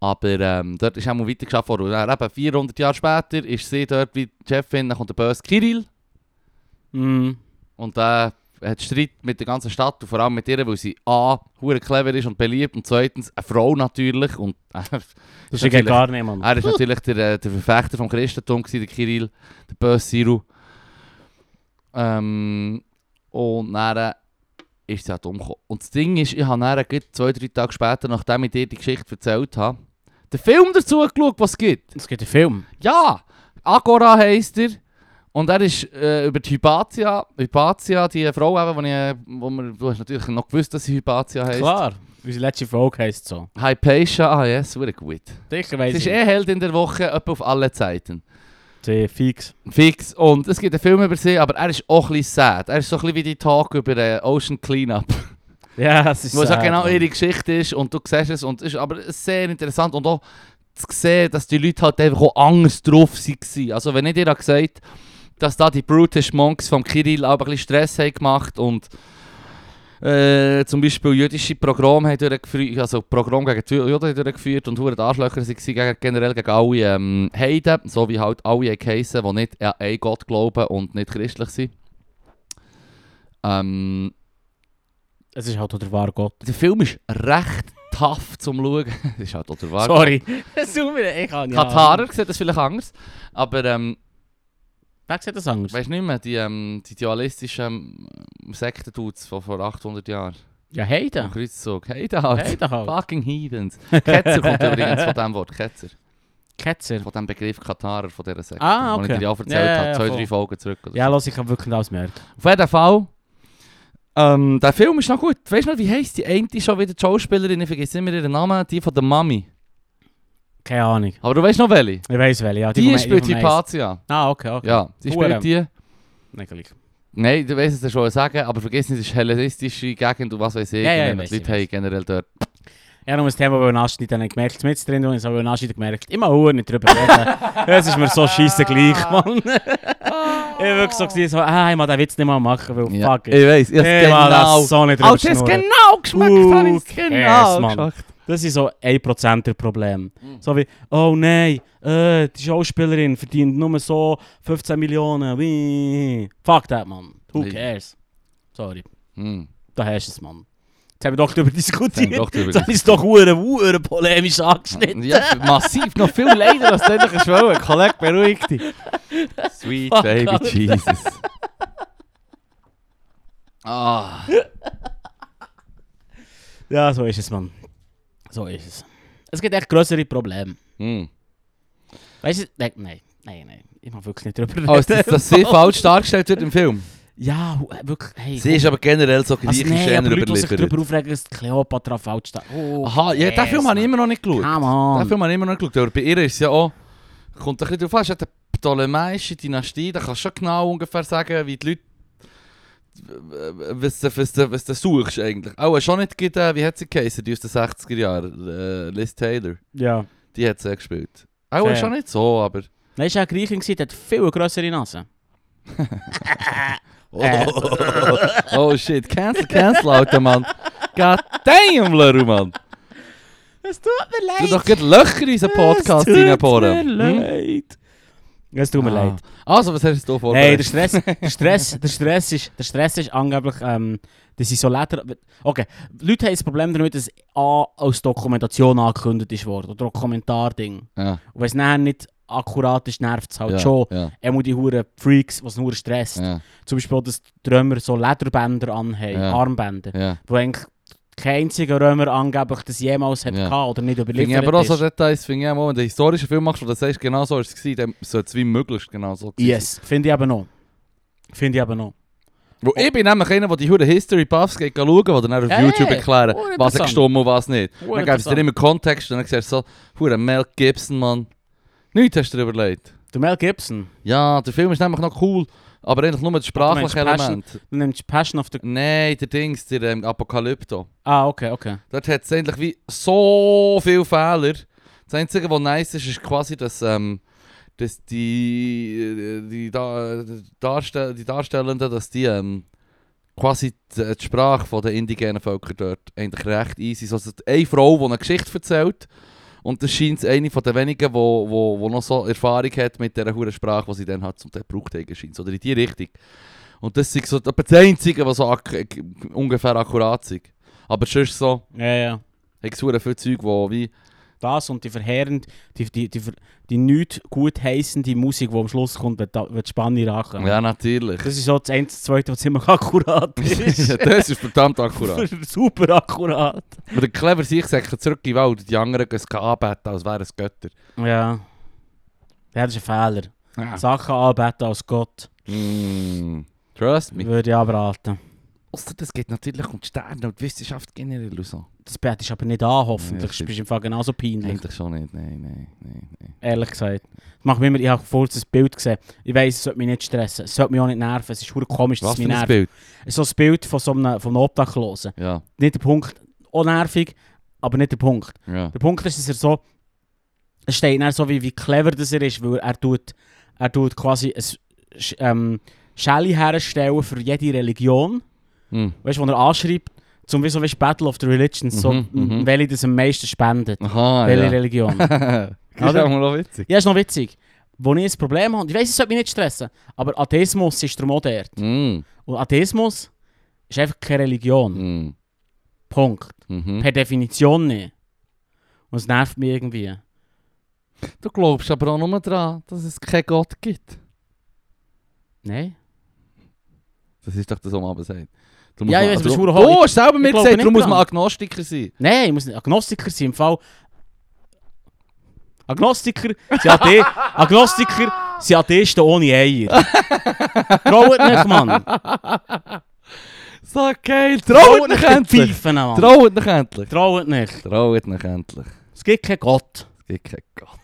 Aber ähm, dort ist auch mal weitergeschafft worden. Und dann eben 400 Jahre später ist sie dort wie die Chefin, dann kommt der böse Kirill. Mm. Und der hat Streit mit der ganzen Stadt und vor allem mit ihr, weil sie A, hure clever ist und beliebt und zweitens eine Frau natürlich. Und äh, Das ist gar nicht, Mann. er war natürlich der, äh, der Verfechter vom Christentum, gewesen, der Kirill, der böse Siru. Ähm, und dann ist sie halt umgekommen. Und das Ding ist, ich habe dann zwei, drei Tage später, nachdem ich dir die Geschichte erzählt habe, den Film dazu geschaut, was es gibt. Es gibt einen Film. Ja, Agora heisst er. Und er ist äh, über die Hypatia, Hypatia, die Frau, eben, wo ich, wo man, du hast natürlich noch gewusst, dass sie Hypatia heisst. Klar. Unsere letzte Folge heisst so. Hypatia, ah ja, super gut. Sicher weiss Es ist ich. eh Held in der Woche, etwa auf alle Zeiten. Eh fix. Fix. Und es gibt einen Film über sie, aber er ist auch ein bisschen sad. Er ist so ein bisschen wie die Talk über äh, Ocean Cleanup. Ja, es ist Wo es auch genau ihre Geschichte ist und du siehst es. Und es ist aber sehr interessant und auch zu sehen, dass die Leute halt einfach auch anders drauf waren. Also wenn ich dir gesagt habe, dass da die Brutish Monks vom Kirill auch ein bisschen Stress haben gemacht und äh, zum Beispiel jüdische Programme haben durchgeführt, also Programm gegen die Juden durchgeführt und hure Arschlöcher waren gegen, generell gegen alle ähm, Heiden, so wie halt alle heissen, die nicht an einen Gott glauben und nicht christlich sind. Ähm, Es ist halt auch der wahre Gott. der Film ist recht tough zum Schauen. das ist halt auch der Wahrheit. Sorry. Kann ja. Katarer sieht das vielleicht anders. Aber ähm, Wer sieht das anders? weißt du nicht mehr, die, ähm, die dualistischen ähm, Sektendudes von vor 800 Jahren. Ja, Am Heiden. Kreuzzug. Hey da halt. Heiden halt. Fucking Heathens. Ketzer kommt übrigens von diesem Wort. Ketzer. Ketzer. Von dem Begriff Katarer von dieser Sekte. Ah, Wo ich okay. dir ja auch erzählt Ja, ja, habe. ja, Zwei, voll. drei Folgen zurück. Oder Ja, los, ich habe wirklich alles merken. Auf jeden Fall. Ähm, der Film ist noch gut. Weißt du noch, wie heisst die eine schon wieder die Schauspielerin? Ich vergesse immer ihren Namen. Die von der Mami. Keine Ahnung. Aber du weißt noch welche? Ich weiß welche, ja. Die, von- spielt von Mace. Hypatia. Ah, okay, okay. Ja, sie Hure. spielt die. Nicht gleich. Nein, du weißt es ja schon sagen, aber vergiss nicht, es ist hellenistische Gegend und was weiß ich. Ja, ja, ich die weiss, Leute ich haben generell dort. Ich habe noch ein Thema wollen anschneiden, dann gemerkt, mit drin, und ich habe anschneiden gemerkt, ich mag Uhr nicht drüber reden. Es ist mir so scheisse gleich, Mann. ich war wirklich so, gewesen, so ah, ich mag den Witz nicht mal machen, weil Ja, fuck ich it. ich Ich mag genau... das so nicht drüber Alter, es genau geschmeckt, Who habe ich es genau Mann? geschmeckt. Das ist so ein Prozenter Problem. Mhm. So wie, oh nein, äh, die Schauspielerin verdient nur so 15 Millionen. Wii. Fuck that, man. Who cares? Sorry, Hm. da hast du es, man. Jetzt haben wir doch darüber diskutiert. wir doch darüber Jetzt habe ich es doch hure, hure polemisch angeschnitten. Ja, massiv, noch viel leider als du endlich wollen. Kollege, beruhig dich. Sweet Fuck, baby Alter. Jesus. Ah. Ja, so ist es, man. So ist es. Es gibt echt größere Probleme. Hm. Weißt du, nein, nein, nein, nein. Ich mag wirklich nicht drüber reden. Also, dass, dass sie falsch dargestellt wird im Film. Ja, hu- wirklich, hey. Sie ist aber generell so also, griechisch nee, eher aber Leute, die sich darüber aufregen, dass Cleopatra falsch da. Oh, Aha, ja, den Film habe ich immer noch nicht geschaut. Come Den on. Film habe ich immer noch nicht geschaut. Aber bei ihr ist es ja auch... Kommt ein bisschen drauf an, es ist ja die Ptolemäische Dynastie. Da kannst du schon genau ungefähr sagen, wie die Leute... Was du, was was du suchst eigentlich. Auch schon nicht gibt, äh, wie hat sie geheißen, die aus den 60er Jahren? Äh, Liz Taylor. Ja. Die hat sie gespielt. Auch Fair. schon nicht so, aber... Nein, ist eine Griechin, gewesen, die hat viel grössere Nase. Oh, oh shit, cancel, cancel, alter Mann. God damn, Leru, Mann. Es tut mir Du doch gerade Löcher in unseren Podcast Es tut reinbohren. mir Hm? leid. Es tut mir Ah. leid. Also, was hast du da Hey, der vorbereitet? Stress, der Stress, der Stress ist, der Stress ist angeblich, ähm, dass sie so Leder... Okay, Leute haben das Problem damit, dass A als Dokumentation angekündigt ist worden, oder Dokumentarding. ja, Und wenn es nachher nicht akkurat ist, nervt es halt ja, schon. Ja, Einmal die huren Freaks, was nur stresst. ja, Zum Beispiel, dass Römer so Lederbänder anhaben. Armbänder, wo eigentlich kein einziger Römer angeblich das jemals hat Ja. gehabt oder nicht ich überliefert aber auch so ist. Details, finde ich auch, wenn du einen historischen Film machst, wo du sagst, genau so ist es dann sollte es wie möglichst genau so gewesen Yes, finde ich eben noch. Finde ich eben noch. Wo ich bin nämlich einer, der die hure History Buffs geht schauen, die dann auf Ja, YouTube ja, erklären, hure was hat interessant. gestimmt und was nicht. Dann gibst du dir immer Kontext und dann siehst du so, hure Mel Gibson, Mann. Nichts hast du dir überlegt. Der Mel Gibson, Ja, der Film ist nämlich noch cool, aber eigentlich nur das sprachliche? Element. du nimmst Passion of the... Nein, der Dings, der ähm, Apokalypto. Ah, okay, okay. Dort hat es eigentlich wie so viele Fehler. Das Einzige, was nice ist, ist quasi, dass, ähm, dass die, die, da, Darstell die Darstellenden, dass die ähm, quasi die, die Sprache von der indigenen Völker dort eigentlich recht easy. Also eine Frau, die eine Geschichte erzählt und das scheint eine von den wenigen, die wo, wo, wo noch so Erfahrung hat mit dieser hohen Sprache, die sie dann hat zum Teil gebraucht haben, scheint. Oder in die Richtung. Und das ist so etwa das Einzige, was so ak ungefähr akkurat ist. Aber sonst so, Ja, ja. ich suche viel Zeug, wo wie... Das und die verheerend, die, die, die, die nicht gut heissende Musik, die am Schluss kommt, wird, die Spannung rachen. Ja, natürlich. Das ist so das einzige, zweite, was ziemlich akkurat ist. Ja, das ist verdammt akkurat. Super akkurat. Aber der clever sich sagt zurück in die Welt, die anderen gehen anbeten, als wären es Götter. Ja. ja. Das ist ein Fehler. Ja. Sachen anbeten als Gott, Mm, trust me. würde ich abraten. Ausser das geht natürlich um die Sterne und die Wissenschaft generell so. Das betest aber nicht an, hoffentlich. Ja, das stimmt. ist im Fall genauso peinlich. Eigentlich schon nicht, nein, nein, nein. nein. Ehrlich gesagt. Das macht mich immer, ich habe vorhin ein Bild gesehen. Ich weiss, es sollte mich nicht stressen. Es sollte mich auch nicht nerven. Es ist komisch, dass Was es für mich ein nervt. Bild? So ein Bild von so einem, von einem Obdachlosen. Ja, Nicht der Punkt, auch nervig, aber nicht der Punkt. ja. Der Punkt ist, dass er so, es steht dann so, wie, wie clever das er ist, weil er tut, er tut quasi ein ähm, Schelle herstellen für jede Religion. Hm. Weißt du, wo er anschreibt, zum wie so wie Battle of the Religions, so, Mhm, mhm. welche das am meisten spendet. Aha, welche ja. Religion. das ist auch noch witzig. Ja, ist noch witzig. Wo ich ein Problem habe, ich weiss, es sollte mich nicht stressen, aber Atheismus ist auch dort. Mm, Und Atheismus ist einfach keine Religion. mm, Punkt. mhm. Per Definition nicht. Und es nervt mich irgendwie. Du glaubst aber auch nur daran, dass es keinen Gott gibt. Nein? Das ist doch das, was man aber sagt. Ja, ich weiss, aber verdammt Du hoch. hast selber mir gesagt, darum muss man. Agnostiker sein. Nein, ich muss nicht Agnostiker sein. Im Fall. Agnostiker sind, Athe Agnostiker sind Atheisten ohne Eier. Traut nicht, Mann. So geil. Traut nicht endlich. Pfeifen, Mann. Traut nicht endlich. Traut nicht. Traut nicht endlich. Es gibt keinen Gott. Es gibt keinen Gott.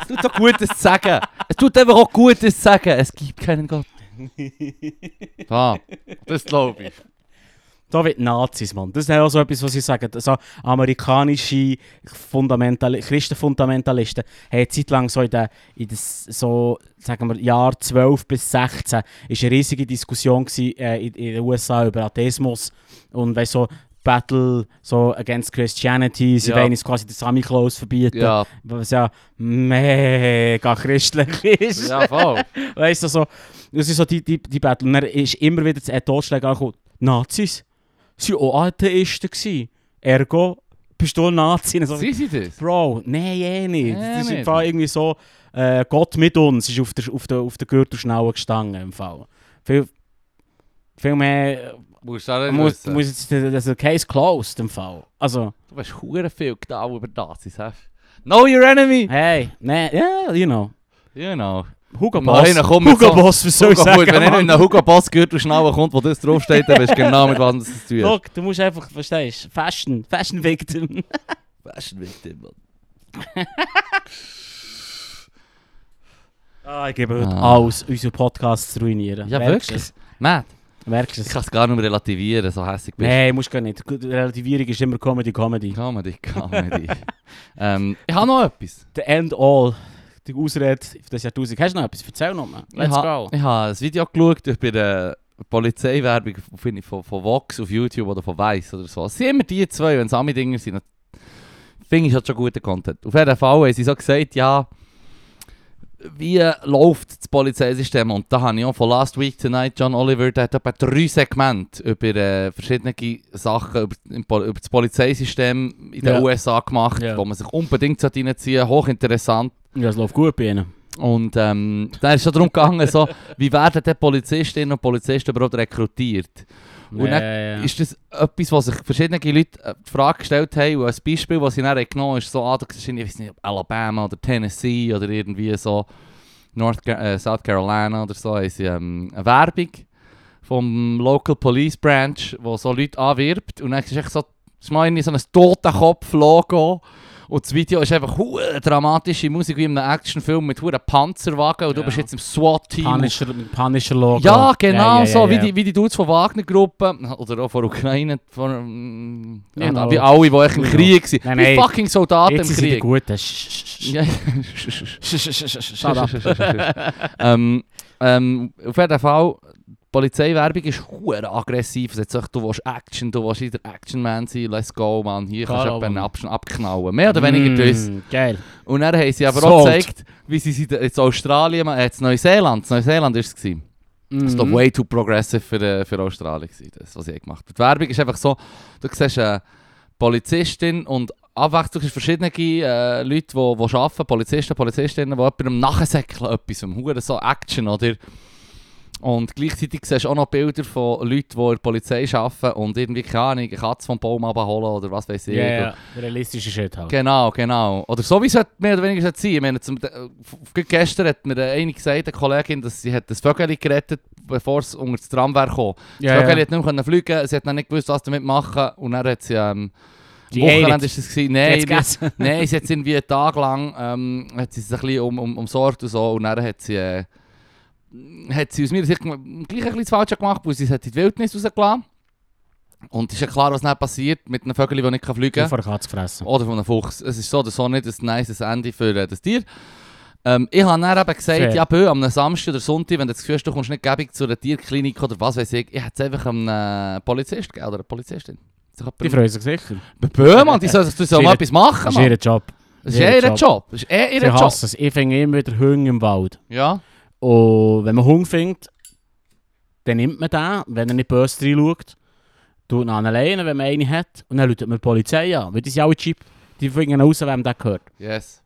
es tut doch Gutes zu sagen. Es tut einfach auch Gutes zu sagen. Es gibt keinen Gott. Ah, das glaube ich. Da wird Nazis, Mann. Das ist auch so etwas, was ich sage. So amerikanische Fundamental Christenfundamentalisten haben eine Zeit lang so in, den, in das, so, sagen wir, Jahr 12 bis 16 ist eine riesige Diskussion gewesen, äh, in, in den USA über Atheismus und weißt, so Battle so against Christianity. Sie Ja. wollen uns quasi den Sammy Claus verbieten, Ja, was ja mega christlich ist. ja voll. Weißt du, so, das ist so die, die, die Battle. Und dann ist immer wieder das Totschlag angekommen. Nazis waren auch Atheisten. Gewesen. Ergo, bist du ein Nazi? Und so, Sie sind das? Bro, nein, eh nicht. Eh das ist im. Fall irgendwie so, äh, Gott mit uns ist auf der, auf der, auf der Gürtelschnalle gestanden. Im Fall. Viel, viel mehr Musst du auch nicht muss, wissen. muss jetzt der, der Case closed. Im Fall. Also, Du weißt hure viel genau über Nazis, hast Know your enemy! hey, nein, ja, you know. You know. Hugo Nein, Boss. dann komm Hugo so- Boss, was soll ich Hugo, sagen? gut, wenn Mann? einer Hugo Boss gehört und schnell kommt, wo das draufsteht, dann weißt du genau, mit was es zu tun hat. Look, du musst einfach, verstehst Fashion, Fashion Victim. Fashion Victim, Mann. Ah, ich gebe heute Ah. alles, unseren Podcast zu ruinieren. Ja, du wirklich. Matt, Merkst du ich kann es gar nicht mehr relativieren, so hässlich bist Nein, musst gar nicht. Relativierung ist immer Comedy, Comedy. Comedy, Comedy. ähm, ich habe noch etwas. The end all. Die Ausrede für das Jahrtausend. Hast du noch etwas? Erzähl noch mal. Let's ich go. Ich habe ein Video geschaut über eine Polizeiwerbung finde ich, von, von Vox auf YouTube oder von Vice oder so. Es sind immer die zwei, wenn es Ami-Dinger sind. Finde ich, hat schon guten Content. Auf jeden Fall haben sie so gesagt, ja, wie läuft das Polizeisystem? Und da habe ich auch von Last Week Tonight, John Oliver, der hat etwa drei Segmente über äh, verschiedene Sachen, über, über das Polizeisystem in den Ja. USA gemacht, Ja. wo man sich unbedingt reinziehen sollte. Hochinteressant. Ja, es läuft gut bei ihnen. Und ähm, dann ist es darum gegangen, so, wie werden denn Polizistinnen und Polizisten überhaupt rekrutiert? Und ja, dann ja, ja. Ist das etwas, was sich verschiedene Leute äh, die Frage gestellt haben? Und ein Beispiel, das sie dann genommen haben, ist so, ah, da ist in, ich weiß nicht, Alabama oder Tennessee oder irgendwie so North äh, South Carolina oder so, haben sie ähm, eine Werbung vom Local Police Branch, wo so Leute anwirbt. Und dann ist echt so, das ist mal irgendwie so ein Totenkopf-Logo. Und das Video ist einfach hure dramatische Musik wie in einem Actionfilm mit hure Panzerwagen und du Ja. bist jetzt im SWAT-Team. Punisher, mit Punisher Logo. Ja, genau Ja, ja, so, ja, Wie, ja. die, wie die Dudes von Wagner-Gruppe oder auch von Ukraine, von, mm, ja, Genau. wie alle, die echt im Genau. Krieg waren. Nein, wie nein. fucking Soldaten Jetzt im sind die Krieg. Guten. Sch- sch- sch- Ja. Shut up. ähm, ähm, auf jeden Fall, Polizeiwerbung ist hure aggressiv. Sie sagt, so, du willst Action, du willst wieder Action-Man sein, let's go, man. Hier kannst du jemanden ab, abknallen. Mehr oder weniger das. Mm, Geil. Und dann haben sie aber Sold. auch gezeigt, wie sie sie in Australien, äh, in Neuseeland, Neuseeland ist es gewesen. Das ist doch Mhm. way too progressive für, äh, für Australien, gewesen, das, was ich gemacht habe. Die Werbung ist einfach so, du siehst eine Polizistin und abwechselnd ist verschiedene äh, Leute, die, die arbeiten, Polizisten, Polizistinnen, die jemandem nachsäckeln, etwas, um hure so Action, oder? Und gleichzeitig siehst du auch noch Bilder von Leuten, die in der Polizei arbeiten und irgendwie, keine Ahnung, eine Katze vom Baum abholen oder was weiß ich. Ja, ja. Realistische Shit halt. Genau, genau. Oder so wie es mehr oder weniger sein. Ich meine, zum, äh, gestern hat mir eine gesagt, eine Kollegin, dass sie hat das Vögel gerettet, bevor es unter das Tramwehr kam. Ja, das Vögel ja. hat nicht mehr fliegen, sie hat noch nicht gewusst, was damit machen. Und dann hat sie... Ähm, Die Wochenende ist es Nein, nein, sie hat irgendwie einen Tag lang ähm, hat sie sich ein bisschen um, um, umsorgt und so. Und dann hat sie... Äh, hat sie aus meiner Sicht gleich ein bisschen das Falsche gemacht, weil sie es hat in die Wildnis rausgelassen. Und es ist ja klar, was dann passiert mit einem Vögel, das nicht fliegen kann. Von der Katze gefressen. Oder von einem Fuchs. Es ist so oder so nicht ein nices Ende für äh, das Tier. Ähm, ich habe dann eben gesagt, Fair. ja, bö, am Samstag oder Sonntag, wenn du das Gefühl hast, du kommst nicht gäbig zu einer Tierklinik oder was weiß ich, ich hätte es einfach einem äh, Polizist gegeben oder einer Polizistin. Die freuen sich sicher. Bö, Mann, die sollen sollen mal etwas machen, Das ist ihr Job. Das ist ihr eh Job. Job. Das ist eh ihr Job. hassen es. Ich finde immer wieder Hunger im Wald. Ja. Und wenn man Hunger findet, dann nimmt man den, wenn er nicht böse reinschaut. Tut ihn alleine, wenn man eine hat. Und dann ruft man die Polizei an. Weil die sind alle cheap. Die finden raus, wem das gehört. Yes.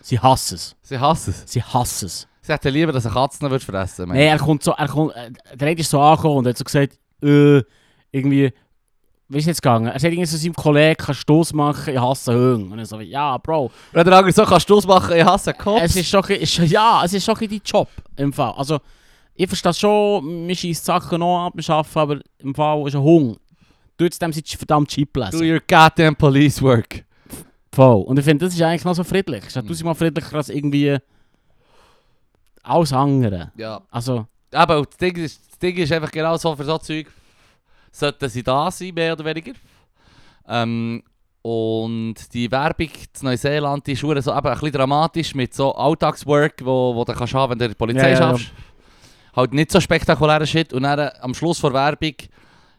Sie hassen es. Sie hassen es. Sie hassen es. Sie hätten lieber, dass eine Katze fressen würde. Nein, er kommt so, er kommt, äh, der Red ist so angekommen und hat so gesagt, äh, irgendwie, wie ist jetzt gegangen? Er sagt irgendwie so seinem Kollegen, kannst du Stoß machen, ich hasse Hunger. Und er so, ja, Bro, Wenn der andere so kannst du machen, ich hasse Cops. es ist schon, ist, ja, es ist schon dein Job, im Fall. Also, ich verstehe schon, mir schießt Sachen noch ab, wir arbeiten, aber im Fall ist ein Hunger. Du jetzt dem verdammt cheap Do lesen. your goddamn police work. Voll. Und ich finde, das ist eigentlich noch so friedlich. Es ist tausendmal friedlicher als irgendwie alles andere. Ja. Also, Aber das Ding, ist, das Ding ist einfach genau so für so Zeug. Sollten sie da sein, mehr oder weniger. Ähm, und die Werbung in Neuseeland die ist so eben ein bisschen dramatisch mit so Alltagswork, wo, wo du kannst haben, wenn du in der Polizei Ja, ja, ja. schaffst. Halt nicht so spektakulärer Shit. Und dann äh, am Schluss der Werbung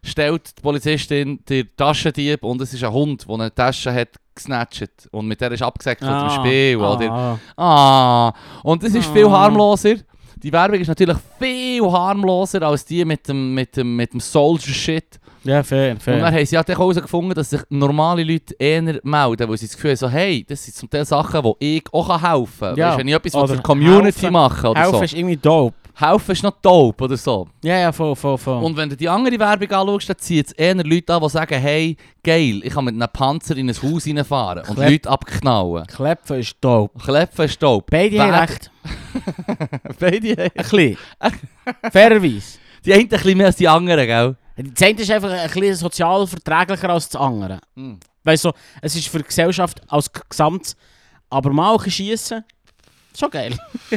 stellt die Polizistin den Taschendieb und es ist ein Hund, der eine Tasche hat gesnatcht und mit der ist abgesägt von dem Spiel. Oder? ah. Ah, und das ist Ah. viel harmloser. Die Werbung ist natürlich viel harmloser als die mit dem, mit dem, mit dem Soldier-Shit. Ja, fair, Und dann fair. haben sie halt auch herausgefunden, dass sich normale Leute eher melden, weil sie das Gefühl haben, so, hey, das sind zum Teil Sachen, die ich auch helfen kann. Ja, Weißt, wenn ich etwas für die Community helfen- machen oder Helfen so. ist irgendwie dope. Helfen ist noch dope oder so. Ja, ja, voll, voll, voll. Und wenn du die andere Werbung anschaust, dann zieht es eher Leute an, die sagen, hey, geil, ich kann mit einem Panzer in ein Haus reinfahren und Leute abknallen. Klepfen ist dope. Klepfen ist dope. Beide haben Wer- recht. Beide haben Ein bisschen. Fairerweise. Die einen ein bisschen mehr als die anderen, gell? Das eine ist einfach ein bisschen sozial verträglicher als das andere. Hm. Weißt du, es ist für die Gesellschaft als Gesamt, aber mal schiessen, schon geil.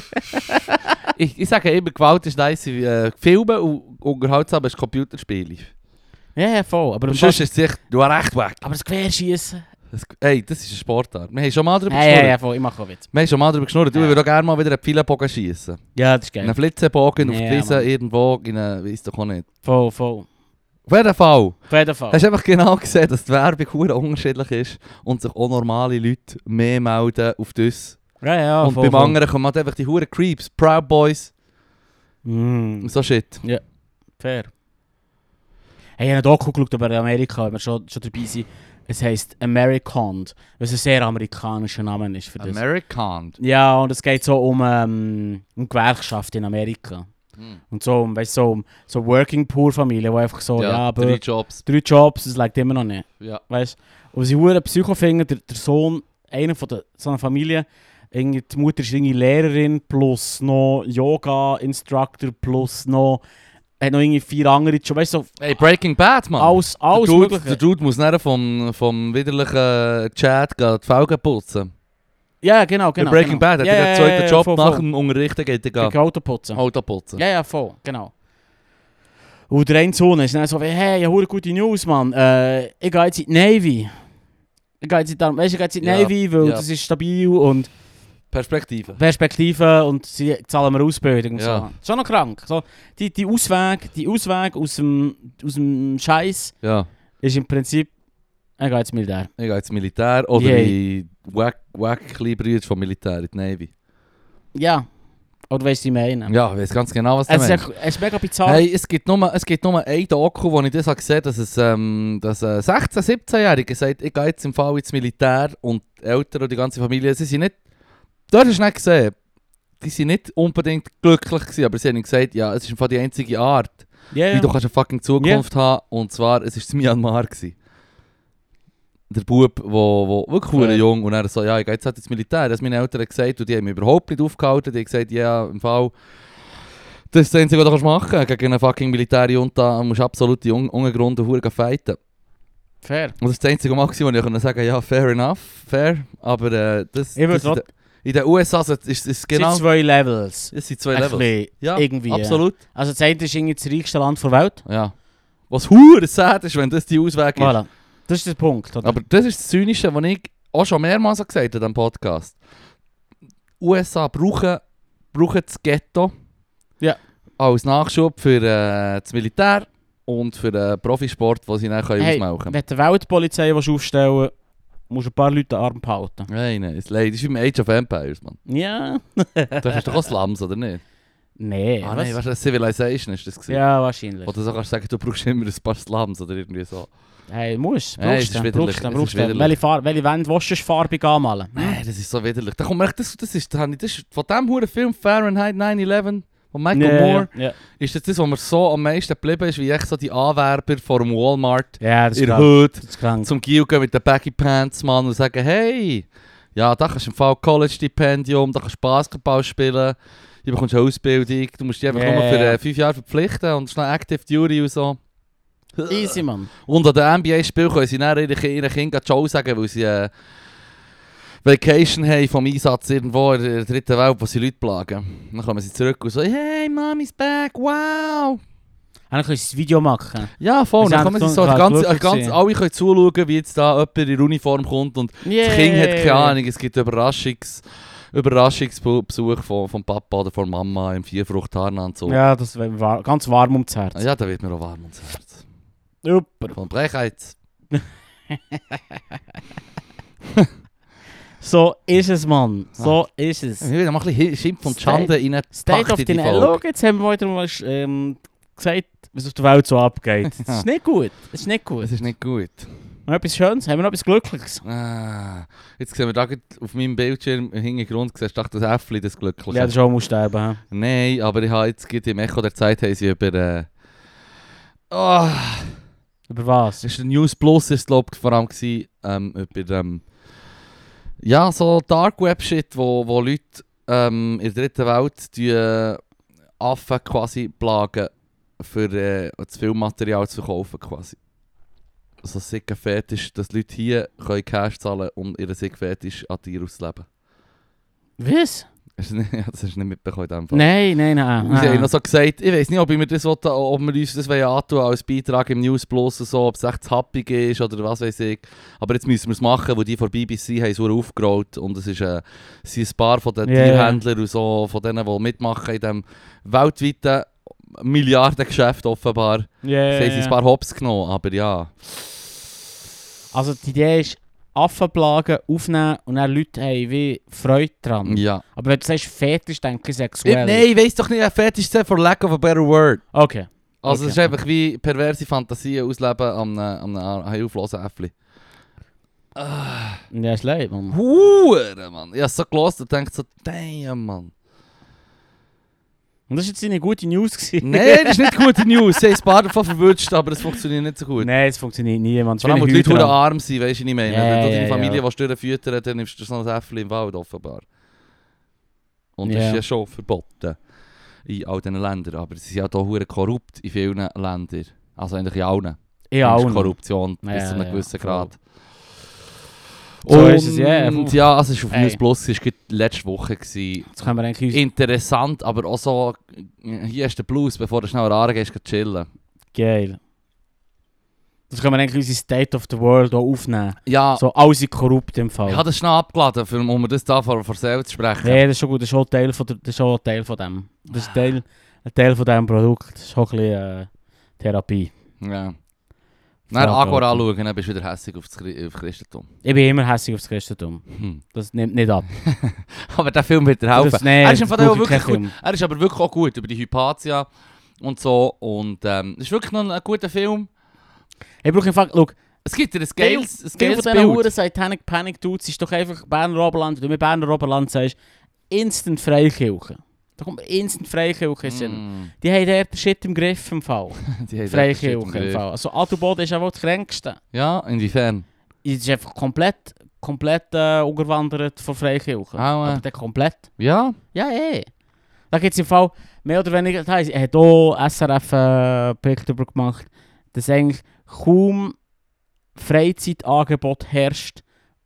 Ich, ich sage immer, Gewalt ist nice, äh, Filme und unterhaltsam ist Computerspiele. Ja, ja, voll. Aber, Und sonst ist es echt, du hast recht weg. aber das Querschiessen. Das, ey, das ist eine Sportart. Wir haben schon mal darüber Ja, ja, geschnurrt. ja, voll. Ich mache auch Witz. Wir haben schon mal darüber geschnurrt. Du Ja. würdest auch gerne mal wieder einen Pfeilenbogen schießen. Ja, das ist geil. Einen Flitzebogen auf die Ja, Wiese irgendwo in eine, weiss doch auch nicht. Voll, voll. Auf jeden Fall. Auf jeden Fall. Hast du einfach genau gesehen, dass die Werbung unterschiedlich ist und sich auch normale Leute mehr melden auf das. Ja, ja, und voll, beim voll. anderen kommen halt einfach die hure Creeps, Proud Boys Mm, so Shit. fair. Hey, ich habe Doku geschaut über Amerika, wenn wir schon, schon dabei sind. Es heisst Americond, was ein sehr amerikanischer Name ist für das. American. ja, und es geht so um, ähm, um Gewerkschaft in Amerika. Hm. Und so, um, weißt, so um so Working Poor Familien, die einfach so, ja, aber drei Jobs. drei Jobs, das liegt immer noch nicht. Ja. Weißt Und sie hure Psycho finden, der, der Sohn, einer von der, so einer Familie, irgendwie, die Mutter ist irgendwie Lehrerin plus noch Yoga-Instructor plus noch, hat noch irgendwie vier andere Jobs. Weißt du, so, Hey, Breaking Bad, alles, alles der, Dude, Mögliche. der Dude muss dann vom, vom widerlichen Chat gehen, die Felgen putzen. Ja, genau, genau. Bei Breaking genau. Bad hat ja, er ja, den zweiten ja, Job voll, nach voll. dem Unterrichten geht er gehen. Auto putzen. Auto putzen. Ja, ja, voll, genau. Und der eine Sohn ist dann so, wie, hey, ich habe gute News, Mann. Äh, ich gehe jetzt in die Navy. Ich gehe jetzt in die, weißt, ich gehe jetzt in die Ja, Navy, weil ja. das ist stabil und Perspektive. Perspektive und sie zahlen mir Ausbildung und Ja. so. Schon noch krank. So, die, die Ausweg, die Ausweg aus dem, aus dem Scheiß Ja. ist im Prinzip, er geht jetzt Militär. Ich gehe ins Militär oder Yay. in wack, wack kleine Brüder vom Militär, in die Navy. Ja. Oder weißt du, was ich meine? Ja, ich weiß ganz genau, was du Es ist, meinst. echt- es ist mega bizarr. Hey, es gibt nur, es gibt nur ein Doku, wo ich das habe gesehen habe, dass, es, ähm, dass ein 16-, 17-Jähriger sagt, ich gehe jetzt im Fall ins Militär und die Eltern und die ganze Familie, sie sind nicht, du hast es nicht gesehen, die sind nicht unbedingt glücklich gewesen, aber sie haben gesagt, ja, es ist Fall die einzige Art, ja, wie ja. du kannst eine fucking Zukunft haben und zwar, es ist in Myanmar gewesen. Der Bub, wo, wo wirklich Fair. okay. jung und er so, ja, ich gehe jetzt halt ins Militär. Das haben meine Eltern gesagt und die haben mich überhaupt nicht aufgehalten. Die haben gesagt, ja, im Fall, das ist das Einzige, was du machen kannst. Gegen eine fucking Militärjunta musst du absolut un ungegründet Huren fighten. Fair. Und das ist das einzige wo ich konnte sagen ja, fair enough, fair. Aber äh, das, Ich würd das in, den, USA ist es ist, ist Genau. genau... zwei Levels. Es sind zwei Levels. Ja, irgendwie. absolut. Also das eine ist irgendwie das reichste Land der Welt. Ja. Was hure sad ist, wenn das die Ausweg ist. Voilà. Das ist der Punkt. Oder? Aber das ist das Zynische, was ich auch schon mehrmals gesagt habe in diesem Podcast. USA brauchen, brauchen das Ghetto Ja. als Nachschub für äh, das Militär und für den Profisport, den sie dann können hey, ausmachen wenn du die Weltpolizei aufstellen willst, musst du ein paar Leute den Arm behalten. Nein, nein, es leid. Das ist wie im Age of Empires, Mann. Ja. Das ist doch auch Slums, oder nicht? Nee. ah, was? nein, was, Civilization ist das gewesen. ja, wahrscheinlich. Oder so kannst du sagen, du brauchst immer ein paar Slums oder irgendwie so. Hey, musst. Hey, Brauchst es du. ist Brauchst du. es Brauchst du. widerlich. Welche, Farbe, welche Wände willst du farbig anmalen? Nein, das ist so widerlich. Da kommt mir echt, das, das ist, das ist von diesem huren Film Fahrenheit 9-11 von Michael Moore. Ja, Ist das das, was mir so am meisten geblieben ist, wie echt so die Anwerber vor dem Walmart ja das ist in der. Hood zum Gil gehen mit den Baggy Pants, Mann, und sagen, hey, ja, da kannst du im Fall College-Stipendium, da kannst du Basketball spielen, du bekommst eine Ausbildung, du musst dich einfach Ja, nur für äh, fünf Jahre verpflichten und schnell Active Duty und so. Easy, Mann. Und an den NBA-Spielen können sie dann ihren, ihren Kindern Ciao sagen, weil sie äh, Vacation haben vom Einsatz irgendwo in der dritten Welt, wo sie Leute plagen. Dann kommen sie zurück und so, hey, Mommy's back, wow! Dann können sie ein Video machen. Ja, voll. Dann sich echt so so- ganz, ganz, gewesen. alle können zuschauen, wie jetzt da jemand in Uniform kommt und das Kind hat keine Ahnung, es gibt Überraschungs, Überraschungsbesuch von, vom Papa oder von Mama im Vierfruchthaarnanzug. Ja. Ja, das wäre war ganz warm ums Herz. ja, da wird mir auch warm ums Herz. Super. Von Brechheit. So ist es, Mann. So ist es. Ich will mal ein bisschen Schimpf und Schande rein State of the Schau, jetzt haben wir wieder mal ähm, gesagt, was auf der Welt so abgeht. Das ist nicht gut. Das ist nicht gut. Es ist nicht gut. Noch etwas Schönes, haben wir noch etwas Glückliches. Ah, jetzt sehen wir da auf meinem Bildschirm im Hintergrund, siehst du das Äffli, das Glückliche. Ja, das auch muss sterben. Nein, aber ich habe jetzt gerade im Echo der Zeit haben sie über... Äh, oh, Über was? Es ist News Plus, ist glaube ich vor allem gewesen, ähm, über ähm, ja, so Dark Web Shit, wo, wo Leute ähm, in der dritten Welt die, äh, Affen quasi plagen, für äh, das Filmmaterial zu verkaufen quasi. So sicker Fetisch, dass Leute hier können Cash zahlen um ihren sick Fetisch an Tieren auszuleben. Was? Hast du das nicht mitbekommen in Fall. Nein, nein, nein. Und sie haben nein. noch so gesagt, ich weiß nicht, ob, ich mir das will, ob wir uns das antun als Beitrag im News Plus oder so, ob es echt happig ist oder was weiß ich. Aber jetzt müssen wir es machen, weil die von BBC haben so aufgerollt und es ist, äh, es sind ein paar von den ja. Tierhändlern und so, von denen, die mitmachen in diesem weltweiten Milliardengeschäft offenbar. Ja, Sie haben sich ein paar Hops genommen, aber ja. Also die Idee ist, Affenplagen aufnehmen und dann Leute haben wie Freude dran. ja. Aber wenn du sagst Fetisch, denke ich Ich, sexuell. nein, ich weiss doch nicht, ein Fetisch ist for lack of a better word. Okay. Also Okay. es ist einfach wie perverse Fantasien ausleben an einem, an einem hilflosen Äffli. Ja, ist leid, Mann. Hure, Mann. Ich hab so gelost und denkt so, damn, Mann. Und das war jetzt eine gute News. Nein, das ist nicht gute News. Sie haben ein paar davon verwünscht, aber es funktioniert nicht so gut. Nein, es funktioniert nie, Mann. Vor allem, weil die Leute hure arm sind, weißt du, was ich meine. Ja, Wenn du ja, deine Familie ja. willst dann nimmst du so ein Äffli im Wald offenbar. Und das Ja. ist ja schon verboten in all diesen Ländern. Aber sie sind ja hier korrupt in vielen Ländern. Also eigentlich in allen. Ja, auch noch. Korruption bis Ja, zu einem ja, gewissen voll. So ist es. Und ja, also es ist auf. News Plus, es war letzte Woche. Gewesen. Jetzt können wir eigentlich. Interessant, aber auch so, hier ist der Blues, bevor du schnell an gehst, chillen. Geil. Das können wir eigentlich unsere State of the World auch aufnehmen. Ja, So, alle sind korrupt im Fall. ich habe das schnell abgeladen, für, um das da vor, vor selber zu sprechen. Ja, das ist schon gut. Das ist auch Teil von, der, das ist auch Teil von dem. Das ist Teil, ein Teil von diesem Produkt. Das ist auch ein bisschen äh, Therapie. Ja. Frage, Agor anschauen, dann bist du wieder hässlich auf das Chri- auf Christentum. Ich bin immer hässlich aufs Christentum. Hm. Das nimmt nicht ab. Aber der Film wird dir helfen. Das, nee, er ist das wirklich gut. Er ist aber wirklich auch gut über die Hypatia und so. Und ähm, es ist wirklich noch ein, ein guter Film. Ich brauche einfach... Schau, Es gibt dir ein geiles, ein geiles von diesen. Huren Satanic Panic Dudes ist doch einfach Berner Oberland. Wenn du mit Berner Oberland sagst, instant Freikirche. Da kommt instant Freikirche in den Sinn. Mm. Die haben dort den Shit im Griff im Fall. Die haben Freikirche das im. Fall. Also Adelboden ist ja wohl das kränkste. Ja, inwiefern? Es ist einfach komplett, komplett äh, umgewandert von Freikirche. Ah, äh. Aber der komplett. Ja? Ja, eh. Da gibt es im Fall mehr oder weniger, das heisst, er hat auch SRF äh, darüber gemacht, dass eigentlich kaum Freizeitangebot herrscht,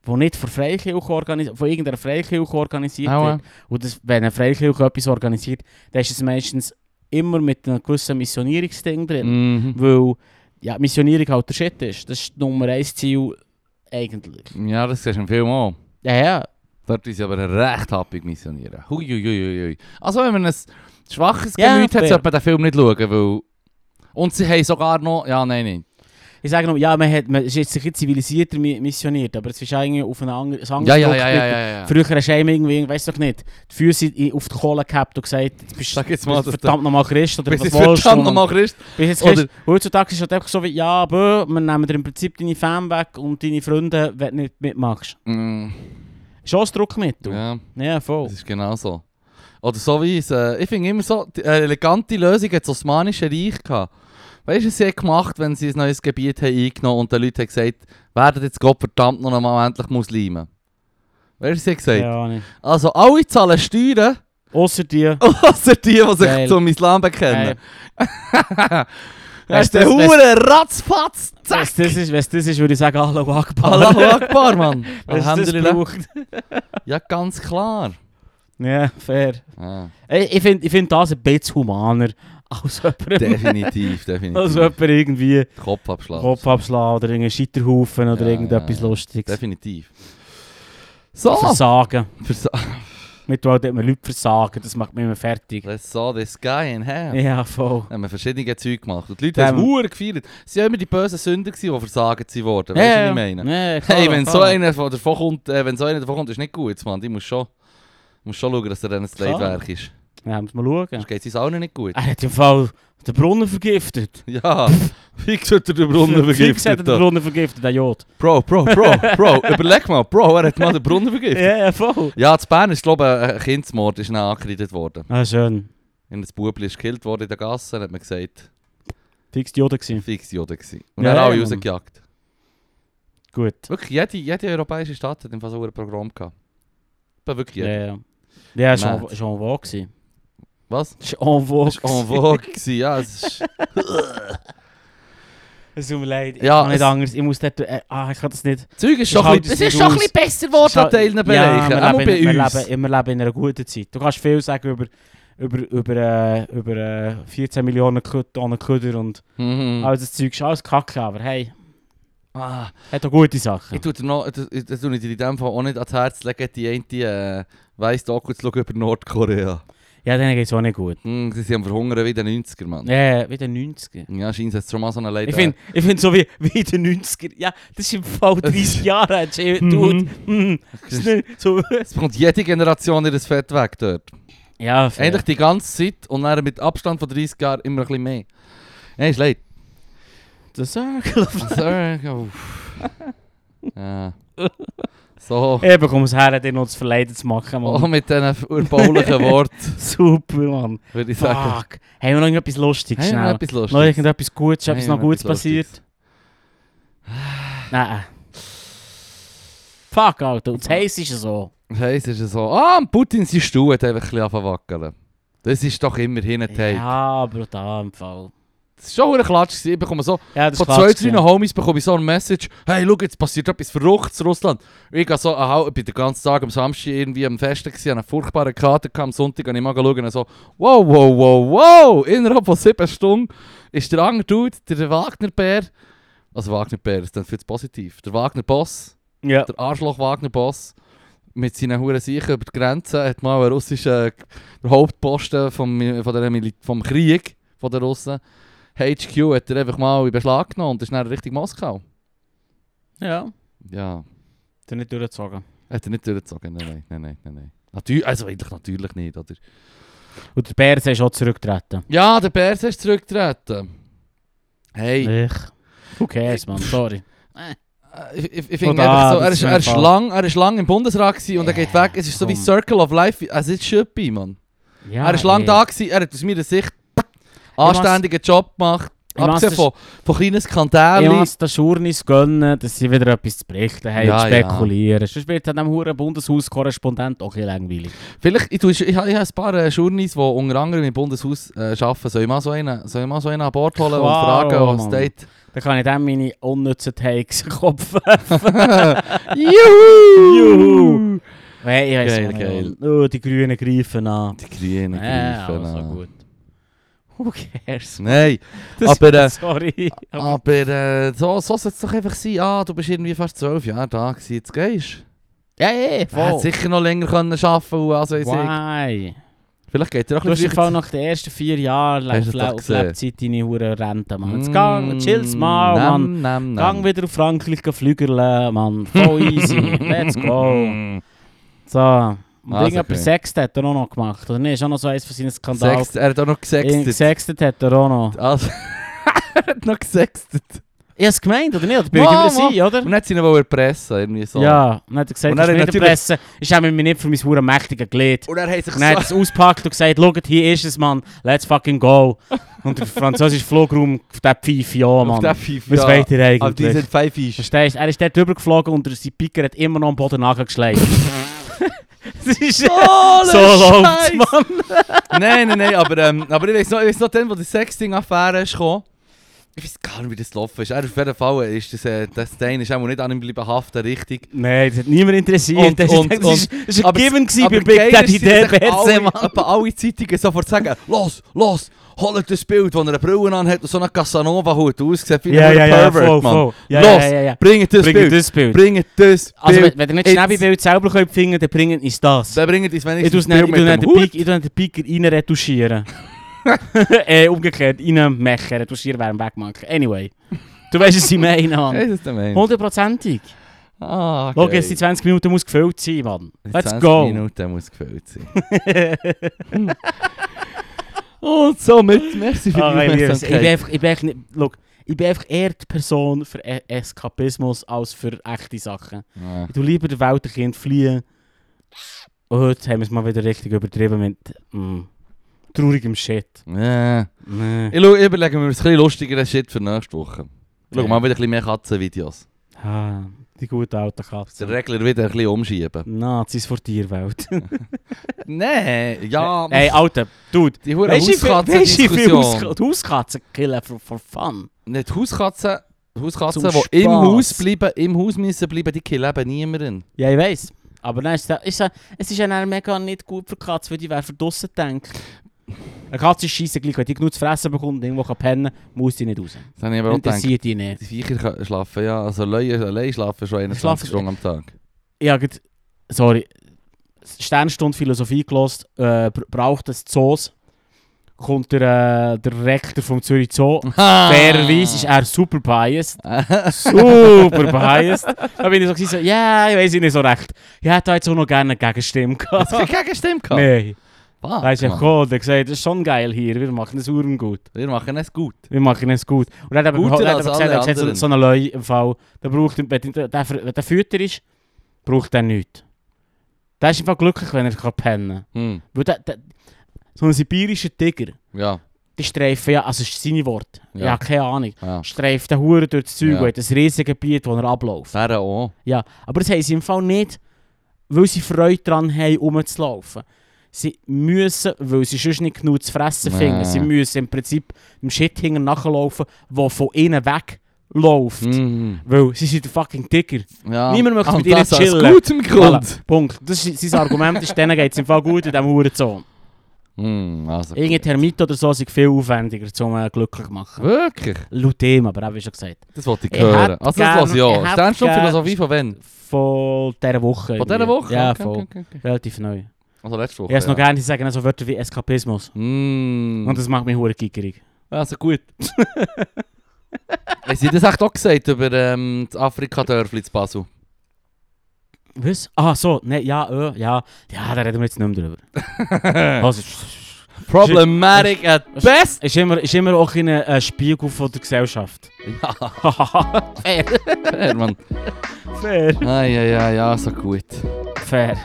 wo nicht von, Freikirche von irgendeiner Freikirche organisiert Ah, wird. Und das, wenn eine Freikirche etwas organisiert, dann ist es meistens immer mit einem gewissen Missionierungsding drin. Mhm. Weil ja, Missionierung halt der Shit ist. Das ist Nummer eins Ziel eigentlich. Ja, das siehst du im Film auch. Ja, ja. Dort ist sie aber recht happig missionieren. Hui, hui, hui, hui. Also wenn man ein schwaches Ja, Gemüt hat, fair. sollte man den Film nicht schauen, weil... Und sie haben sogar noch... Ja, nein, nein. Ich sage nur, ja, man, hat, man ist jetzt ein bisschen zivilisierter mi- missioniert, aber es ist eigentlich auf einen anderen, Ja, ja, ja, ja, ja. Früher hast du irgendwie, weißt du doch nicht, die Füße auf die Kohle gehabt und gesagt, jetzt bist Sag jetzt du mal, bist verdammt nochmal Christ oder Bis was du? verdammt nochmal Christ. Bist jetzt Oder- Christ? Heutzutage ist es halt einfach so wie, ja, aber wir nehmen dir im Prinzip deine Fans weg und deine Freunde, wenn du nicht mitmachst. Mm, Schon ein Druckmittel. Ja, ja, voll. das ist genau so. Oder so wie es... Äh, ich finde immer so... Die, eine elegante Lösung hat das Osmanische Reich gehabt. Weißt du, was sie haben gemacht, wenn sie ein neues Gebiet haben eingenommen und den Leuten haben gesagt, werden jetzt Gott verdammt noch einmal endlich Muslime. Weißt du, was sie haben gesagt? Ja, nicht. Also alle zahlen Steuern, Ausser dir. außer die, die sich Geil. zum Islam bekennen. Weißt du, das- Hure Ratzfatz! wenn es das ist, es das ist, würde ich sagen, Allahu Akbar. Allahu Akbar, Mann! Wenn es das Alhamdulillah. braucht. Ja, ganz klar. Ja, fair. Ah. Ich, ich finde ich find das ein bisschen humaner als jemand, Definitiv, definitiv. als jemand irgendwie Kopfabschlag. Kopf abschlagen oder irgendeinen Scheiterhaufen oder Ja, irgendetwas ja. Lustiges. Definitiv. So, Versagen. Versa Mit wo man Leute versagen, das macht mich immer fertig. let's saw this guy in half. Ja, voll. haben wir verschiedene Zeug gemacht. Und die Leute Ja, haben es verdammt gefeiert. Sie waren immer die bösen Sünder, gewesen, die versagt sind worden. Weißt du, was ich meine? Ja, klar, Hey, wenn so einer von davon kommt, äh, wenn so einer davon kommt, ist nicht gut, Mann. Die muss schon, muss schon schauen, dass er dann ein. Leitwerk ist. Ja, muss mal schauen. Sonst geht es uns allen nicht gut. Er hat im Fall den Brunnen vergiftet. Ja, fix hat er den Brunnen Fix hat er vergiftet. den. Brunnen vergiftet, der Jod. Bro, Bro, Bro, Bro, überleg mal, Bro, er hat mal den Brunnen vergiftet. Ja, ja, voll. Ja, in Bern ist, glaube ich, ein Kindsmord ist angekreidet worden. Ah, schön. Und das Bubli ist gekillt worden in der Gasse, hat man gesagt, Fix die Joden gewesen. fix Joden gewesen. Und Ja, dann alle ja, rausgejagt. Gut. Wirklich, jede, jede europäische Stadt hat im Fall so ein Programm gehabt. Aber wirklich Ja, jede. ja. Ja, en- ist en vogue gewesen. Was? Ist en vogue. Das war en vogue, ja. Es ist, Es tut mir leid. Ich Ja, kann nicht es- anders. Ich muss dort... Äh, ah, ich kann das nicht... Zeug ist schon, Ich ein bisschen, es ist schon ein bisschen besser geworden an Teilen Ja, Bereichen. wir Auch leben, bei wir, uns. leben, wir leben in einer guten Zeit. Du kannst viel sagen über... Über, über, äh, über äh, 14 Millionen Tonnen Köder und Mhm. all das Zeug. Ist alles Kacke, aber hey, Ah, hat auch gute Sachen. ich tue dir noch, das, das tue ich dir in dem Fall auch nicht ans Herz legen, die eine äh, weiss Doku zu schauen über Nordkorea. Ja, denen geht es auch nicht gut. Hm, sie sind Verhungern wie in den 90er, Mann. Ja, wie den 90er. Ja, scheint es schon mal so eine Leiter. Ich finde ich find so wie, wie in den 90er. Ja, das ist im Fall 30 Jahre alt. Dude. Mhm. Das ist so. Es bekommt jede Generation ihr Fett weg dort. Ja, fair. Eigentlich die ganze Zeit und dann mit Abstand von 30 Jahren immer ein bisschen mehr. Nein, ist leid. The Circle of Sorry. Oh. Ja. So. Ich bekomme es her, dir noch das Verleiden zu machen, Mann. mit diesen urbaulichen Worten Super, Mann. würde ich sagen. Fuck. Haben wir noch irgendetwas Lustiges? Hey, noch schnell? etwas Noch Lustiges. irgendetwas Gutes? Ist etwas noch noch Gutes passiert? Nein. Fuck, Alter. Und das Heiß ist so. Hey, es ist so. Ah, Putin sein Stuhl hat einfach ein bisschen angefangen zu wackeln. Das ist doch immerhin ein Take. Ja, brutal im Fall. Das ist schon ein Klatsch. Ich bekomme so, Ja, das von ist zwei, drei Homies bekomme ich so ein Message. Hey, schau, jetzt passiert etwas Verrücktes in Russland. Ich gehe so, aha, ich bin den ganzen Tag am Samstag irgendwie am Festen gewesen, habe eine furchtbare Karte gehabt. Am Sonntag habe ich mal geschaut und so, wow, wow, wow, wow. Innerhalb von sieben Stunden ist der andere Dude, der Wagner-Bär, also Wagner-Bär, ist dann viel zu positiv. Der Wagner-Boss, Ja. der Arschloch-Wagner-Boss, mit seinen Huren Sicher über die Grenze, hat mal einen russischen der Hauptposten vom, von der vom Krieg von den Russen, HQ, hat er einfach mal in Beschlag genommen und ist dann Richtung Moskau. Ja. Ja, Der nicht durchgezogen. hat er nicht durchgezogen. Nein, nein, nein, nein, nein. Natürlich, also eigentlich natürlich nicht, oder? Und der Bär ist auch zurückgetreten. Ja, der Bärs ist zurückgetreten. Hey, Ich. Who cares, man? Sorry. äh, ich, ich, ich finde einfach so, er ist er, ist lang, er ist lang im Bundesrat und er geht weg. Es ist so wie. Circle of Life, also es should be, man. Ja, er ist lang ey. da gewesen, er hat aus meiner Sicht anständigen Job gemacht. Ich Abgesehen von, von kleinen Ich Skandalen. muss den Journeys gönnen, dass sie wieder etwas zu berichten haben Ja, und spekulieren. Sonst wird an diesem Bundeshaus-Korrespondent auch ein langweilig. Vielleicht, ich, ich, habe, ich habe ein paar äh, Journeys, die unter anderem im Bundeshaus äh, arbeiten. Soll ich mal so einen, soll ich mal so einen an Bord holen und Klar, fragen, was Mann. steht? Dann kann ich dem meine unnützen Takes Kopf. Juhu! Juhu! Hey, ich weiss Geil, geil. Oh, die Grünen greifen an. Die Grünen Ja, greifen also an. gut. Who cares? Nein, Das- aber, äh, Sorry. Aber, äh, so, so soll es doch einfach sein. Ah, du bist irgendwie fast zwölf Jahre da gewesen, jetzt gehst ja, ja, du. Er voll. hätte sicher noch länger können arbeiten können, also ich. Why? Vielleicht geht er auch Du ein hast Fall nach den ersten vier Jahren? Lebzeit deine hure Rente, Mann. Jetzt Mm, gang, chill's mal, Mann. nam, nam, Gang wieder auf Frankreich flügeln, Mann. Voll easy. Let's go. So. Und Also, irgendjemand okay. Sext hat er auch noch gemacht. Oder nicht? Ist auch noch so eins von seinen Skandalen. Sext, er hat auch noch gesextet. Gesextet hat er auch noch. Also, er hat noch gesextet. Ich hab's gemeint, oder nicht? Oder bin ich Mal, über sein, oder? Und dann hat sie ihn wollen erpressen, irgendwie so. Ja, und dann hat er gesagt, Und ich er hat nicht natürlich- pressen. Ich habe mir nicht für mein hure mächtige Glied. Und er hat sich Und dann hat es ausgepackt und gesagt, schaut, hier ist es, Mann. Let's fucking go. Und der französische Flugraum auf der Pfeife, ja, auf Mann. der FIFA. Was weht ihr Aber die eigentlich? sind pfeifisch. Verstehst du? Er ist dort drüber geflogen und sein Picker hat immer noch am Boden nachgeschleift. das ist so so läuft's, Mann. nein, nein, nein, aber, ähm, aber ich weiß noch, ich weiss noch, dann, wo die Sexting-Affäre ist gekommen, Ich weiß gar nicht, wie das gelaufen ist. Er auf jeden Fall ist das, äh, das Stein ist auch nicht an ihm bleiben haften, richtig. Nein, das hat niemand interessiert. Und- das, und- das, ist, das ist ein aber- Given gewesen bei Big Daddy ist, sich DBC, alle, alle Zeitungen sofort sagen, los, los, holt das Bild, wo er eine Brille anhat und so eine Casanova-Hut aussieht wie Ja, ein ja, ja, Pervert, voll, Mann. voll. Ja, Los, ja, ja, ja. Bringt das Bringt Bild. das Bild. Bringt das Also, Bild. wenn, wenn ihr nicht das Schneebild selber könnt finden dann bringt uns das. Dann bringt Ich wenigstens tue das Bild nicht, ich mit ich tue den Piker rein retuschieren. äh, umgekehrt, rein machen, retuschieren wäre wegmachen. Anyway. Du weißt, was ich meine, Mann. Ist das der Mensch? Hundertprozentig. Ah, Schau, geil. jetzt die 20 Minuten muss gefüllt sein, Mann. Let's 20 go. Minuten muss gefüllt sein. Und somit, merci für Ah, die ich ich, bin Aufmerksamkeit. einfach, ich, bin einfach nicht, schau, ich bin einfach eher die Person für e Eskapismus als für echte Sachen. Ja. Ich tue lieber der Welt ein Kind fliehen. Und heute haben wir es mal wieder richtig übertrieben mit mm, traurigem Shit. Ja. Nee. Ich schau, überlege mir ein bisschen lustigeren Shit für nächste Woche. Schau Ja. mal wieder ein bisschen mehr Katzenvideos. Ah, die gute alte Katze. Den Regler wieder ein bisschen umschieben. Nazis vor Tierwelt. Nein, ja. Ey, Alter, Dude. die hure Hauskatzen-Diskussion. Hauska- die Hauskatzen killen for, for fun? Nicht Hauskatzen, Hauskatzen, Zum die im. Haus bleiben, im Haus müssen bleiben, die killen eben niemanden. Ja, ich weiss. Aber ist, es- ist, es- ist ja mega nicht gut für die Katze, weil die wäre verdrossen denkt. Eine Katze ist scheisse gleich, wenn die genug zu fressen bekommt und irgendwo kann pennen muss die nicht raus. Das habe ich aber auch. Interessiert die nicht. Die Viecher schlafen, ja, also Leute allein schlafen schon 21 Schlafen- Stunden am Tag. Gerade- sorry, Sternstunde Philosophie gelost, äh, br- braucht es Zoos. Kommt der, äh, der Rektor vom Zürich Zoo. Fairerweise ist er super biased. Super biased. Da bin ich so, so ja, ich weiß nicht so recht. Ich hätte jetzt auch noch gerne eine Gegenstimme Hast gehabt. du keine Gegenstimme gehabt? Nein. Fuck, er Mann. gekommen und hat gesagt, das ist schon geil hier, wir machen es uren gut. Wir machen es gut. Wir machen es gut. Und er hat er gesagt, er hat so, einen Leu im Fall, der braucht, wenn der, der, der Fütter ist, braucht er nichts. Der ist einfach glücklich, wenn er kann pennen kann. Hm. Weil der, der, so ein sibirischer Tiger, Ja, die streifen ja, also ist seine Worte, Ja. ja, keine Ahnung, ja. streift den Huren durch das Zeug Ja. hat ein riesiges Gebiet, wo er abläuft. Wäre auch. Ja, aber das haben sie im Fall nicht, weil sie Freude daran haben, rumzulaufen. Sie müssen, weil sie sonst nicht genug zu fressen Nee. finden, sie müssen im Prinzip dem Shit hinten nachlaufen, der von ihnen wegläuft. Mhm. Weil sie sind der fucking Tiger. Ja. Niemand möchte mit ihnen das aus chillen. gutem Grund. Voilà. Punkt. Das ist sein Argument, ist, denen geht es im Fall gut in diesem Hurenzoon. Hm, also Irgendein. Termit oder so sind viel aufwendiger, um äh, glücklich zu machen. Wirklich? Laut dem, aber auch wie schon gesagt. Das wollte ich Ich hören. Also das lasse ich auch. ich hätte Sternst du gern- Philosophie von wann? Von dieser Woche. Von dieser. Woche? Ja, okay, okay, okay. Relativ neu. Also letzte Woche, Ich es noch ja. gerne, sagen so Wörter wie Eskapismus. Mm. Und das macht mich hure gickerig. Also gut. Haben Sie das echt auch gesagt über ähm, das Afrika-Dörfli zu Basel? Was? Ah, so, ne, ja, äh, ja. Ja, da reden wir jetzt nicht mehr drüber. also, Problematic at best! ist immer, ist immer auch ein äh, Spiegel von der Gesellschaft. Ja, fair. fair, Mann. Fair. Ah, ja, ja, ja, so gut. Fair.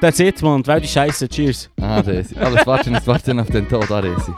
That's it, man. Die Welt ist scheiße. Cheers. Ah, Resi. Alles warten, warten auf den Tod, ah, Resi.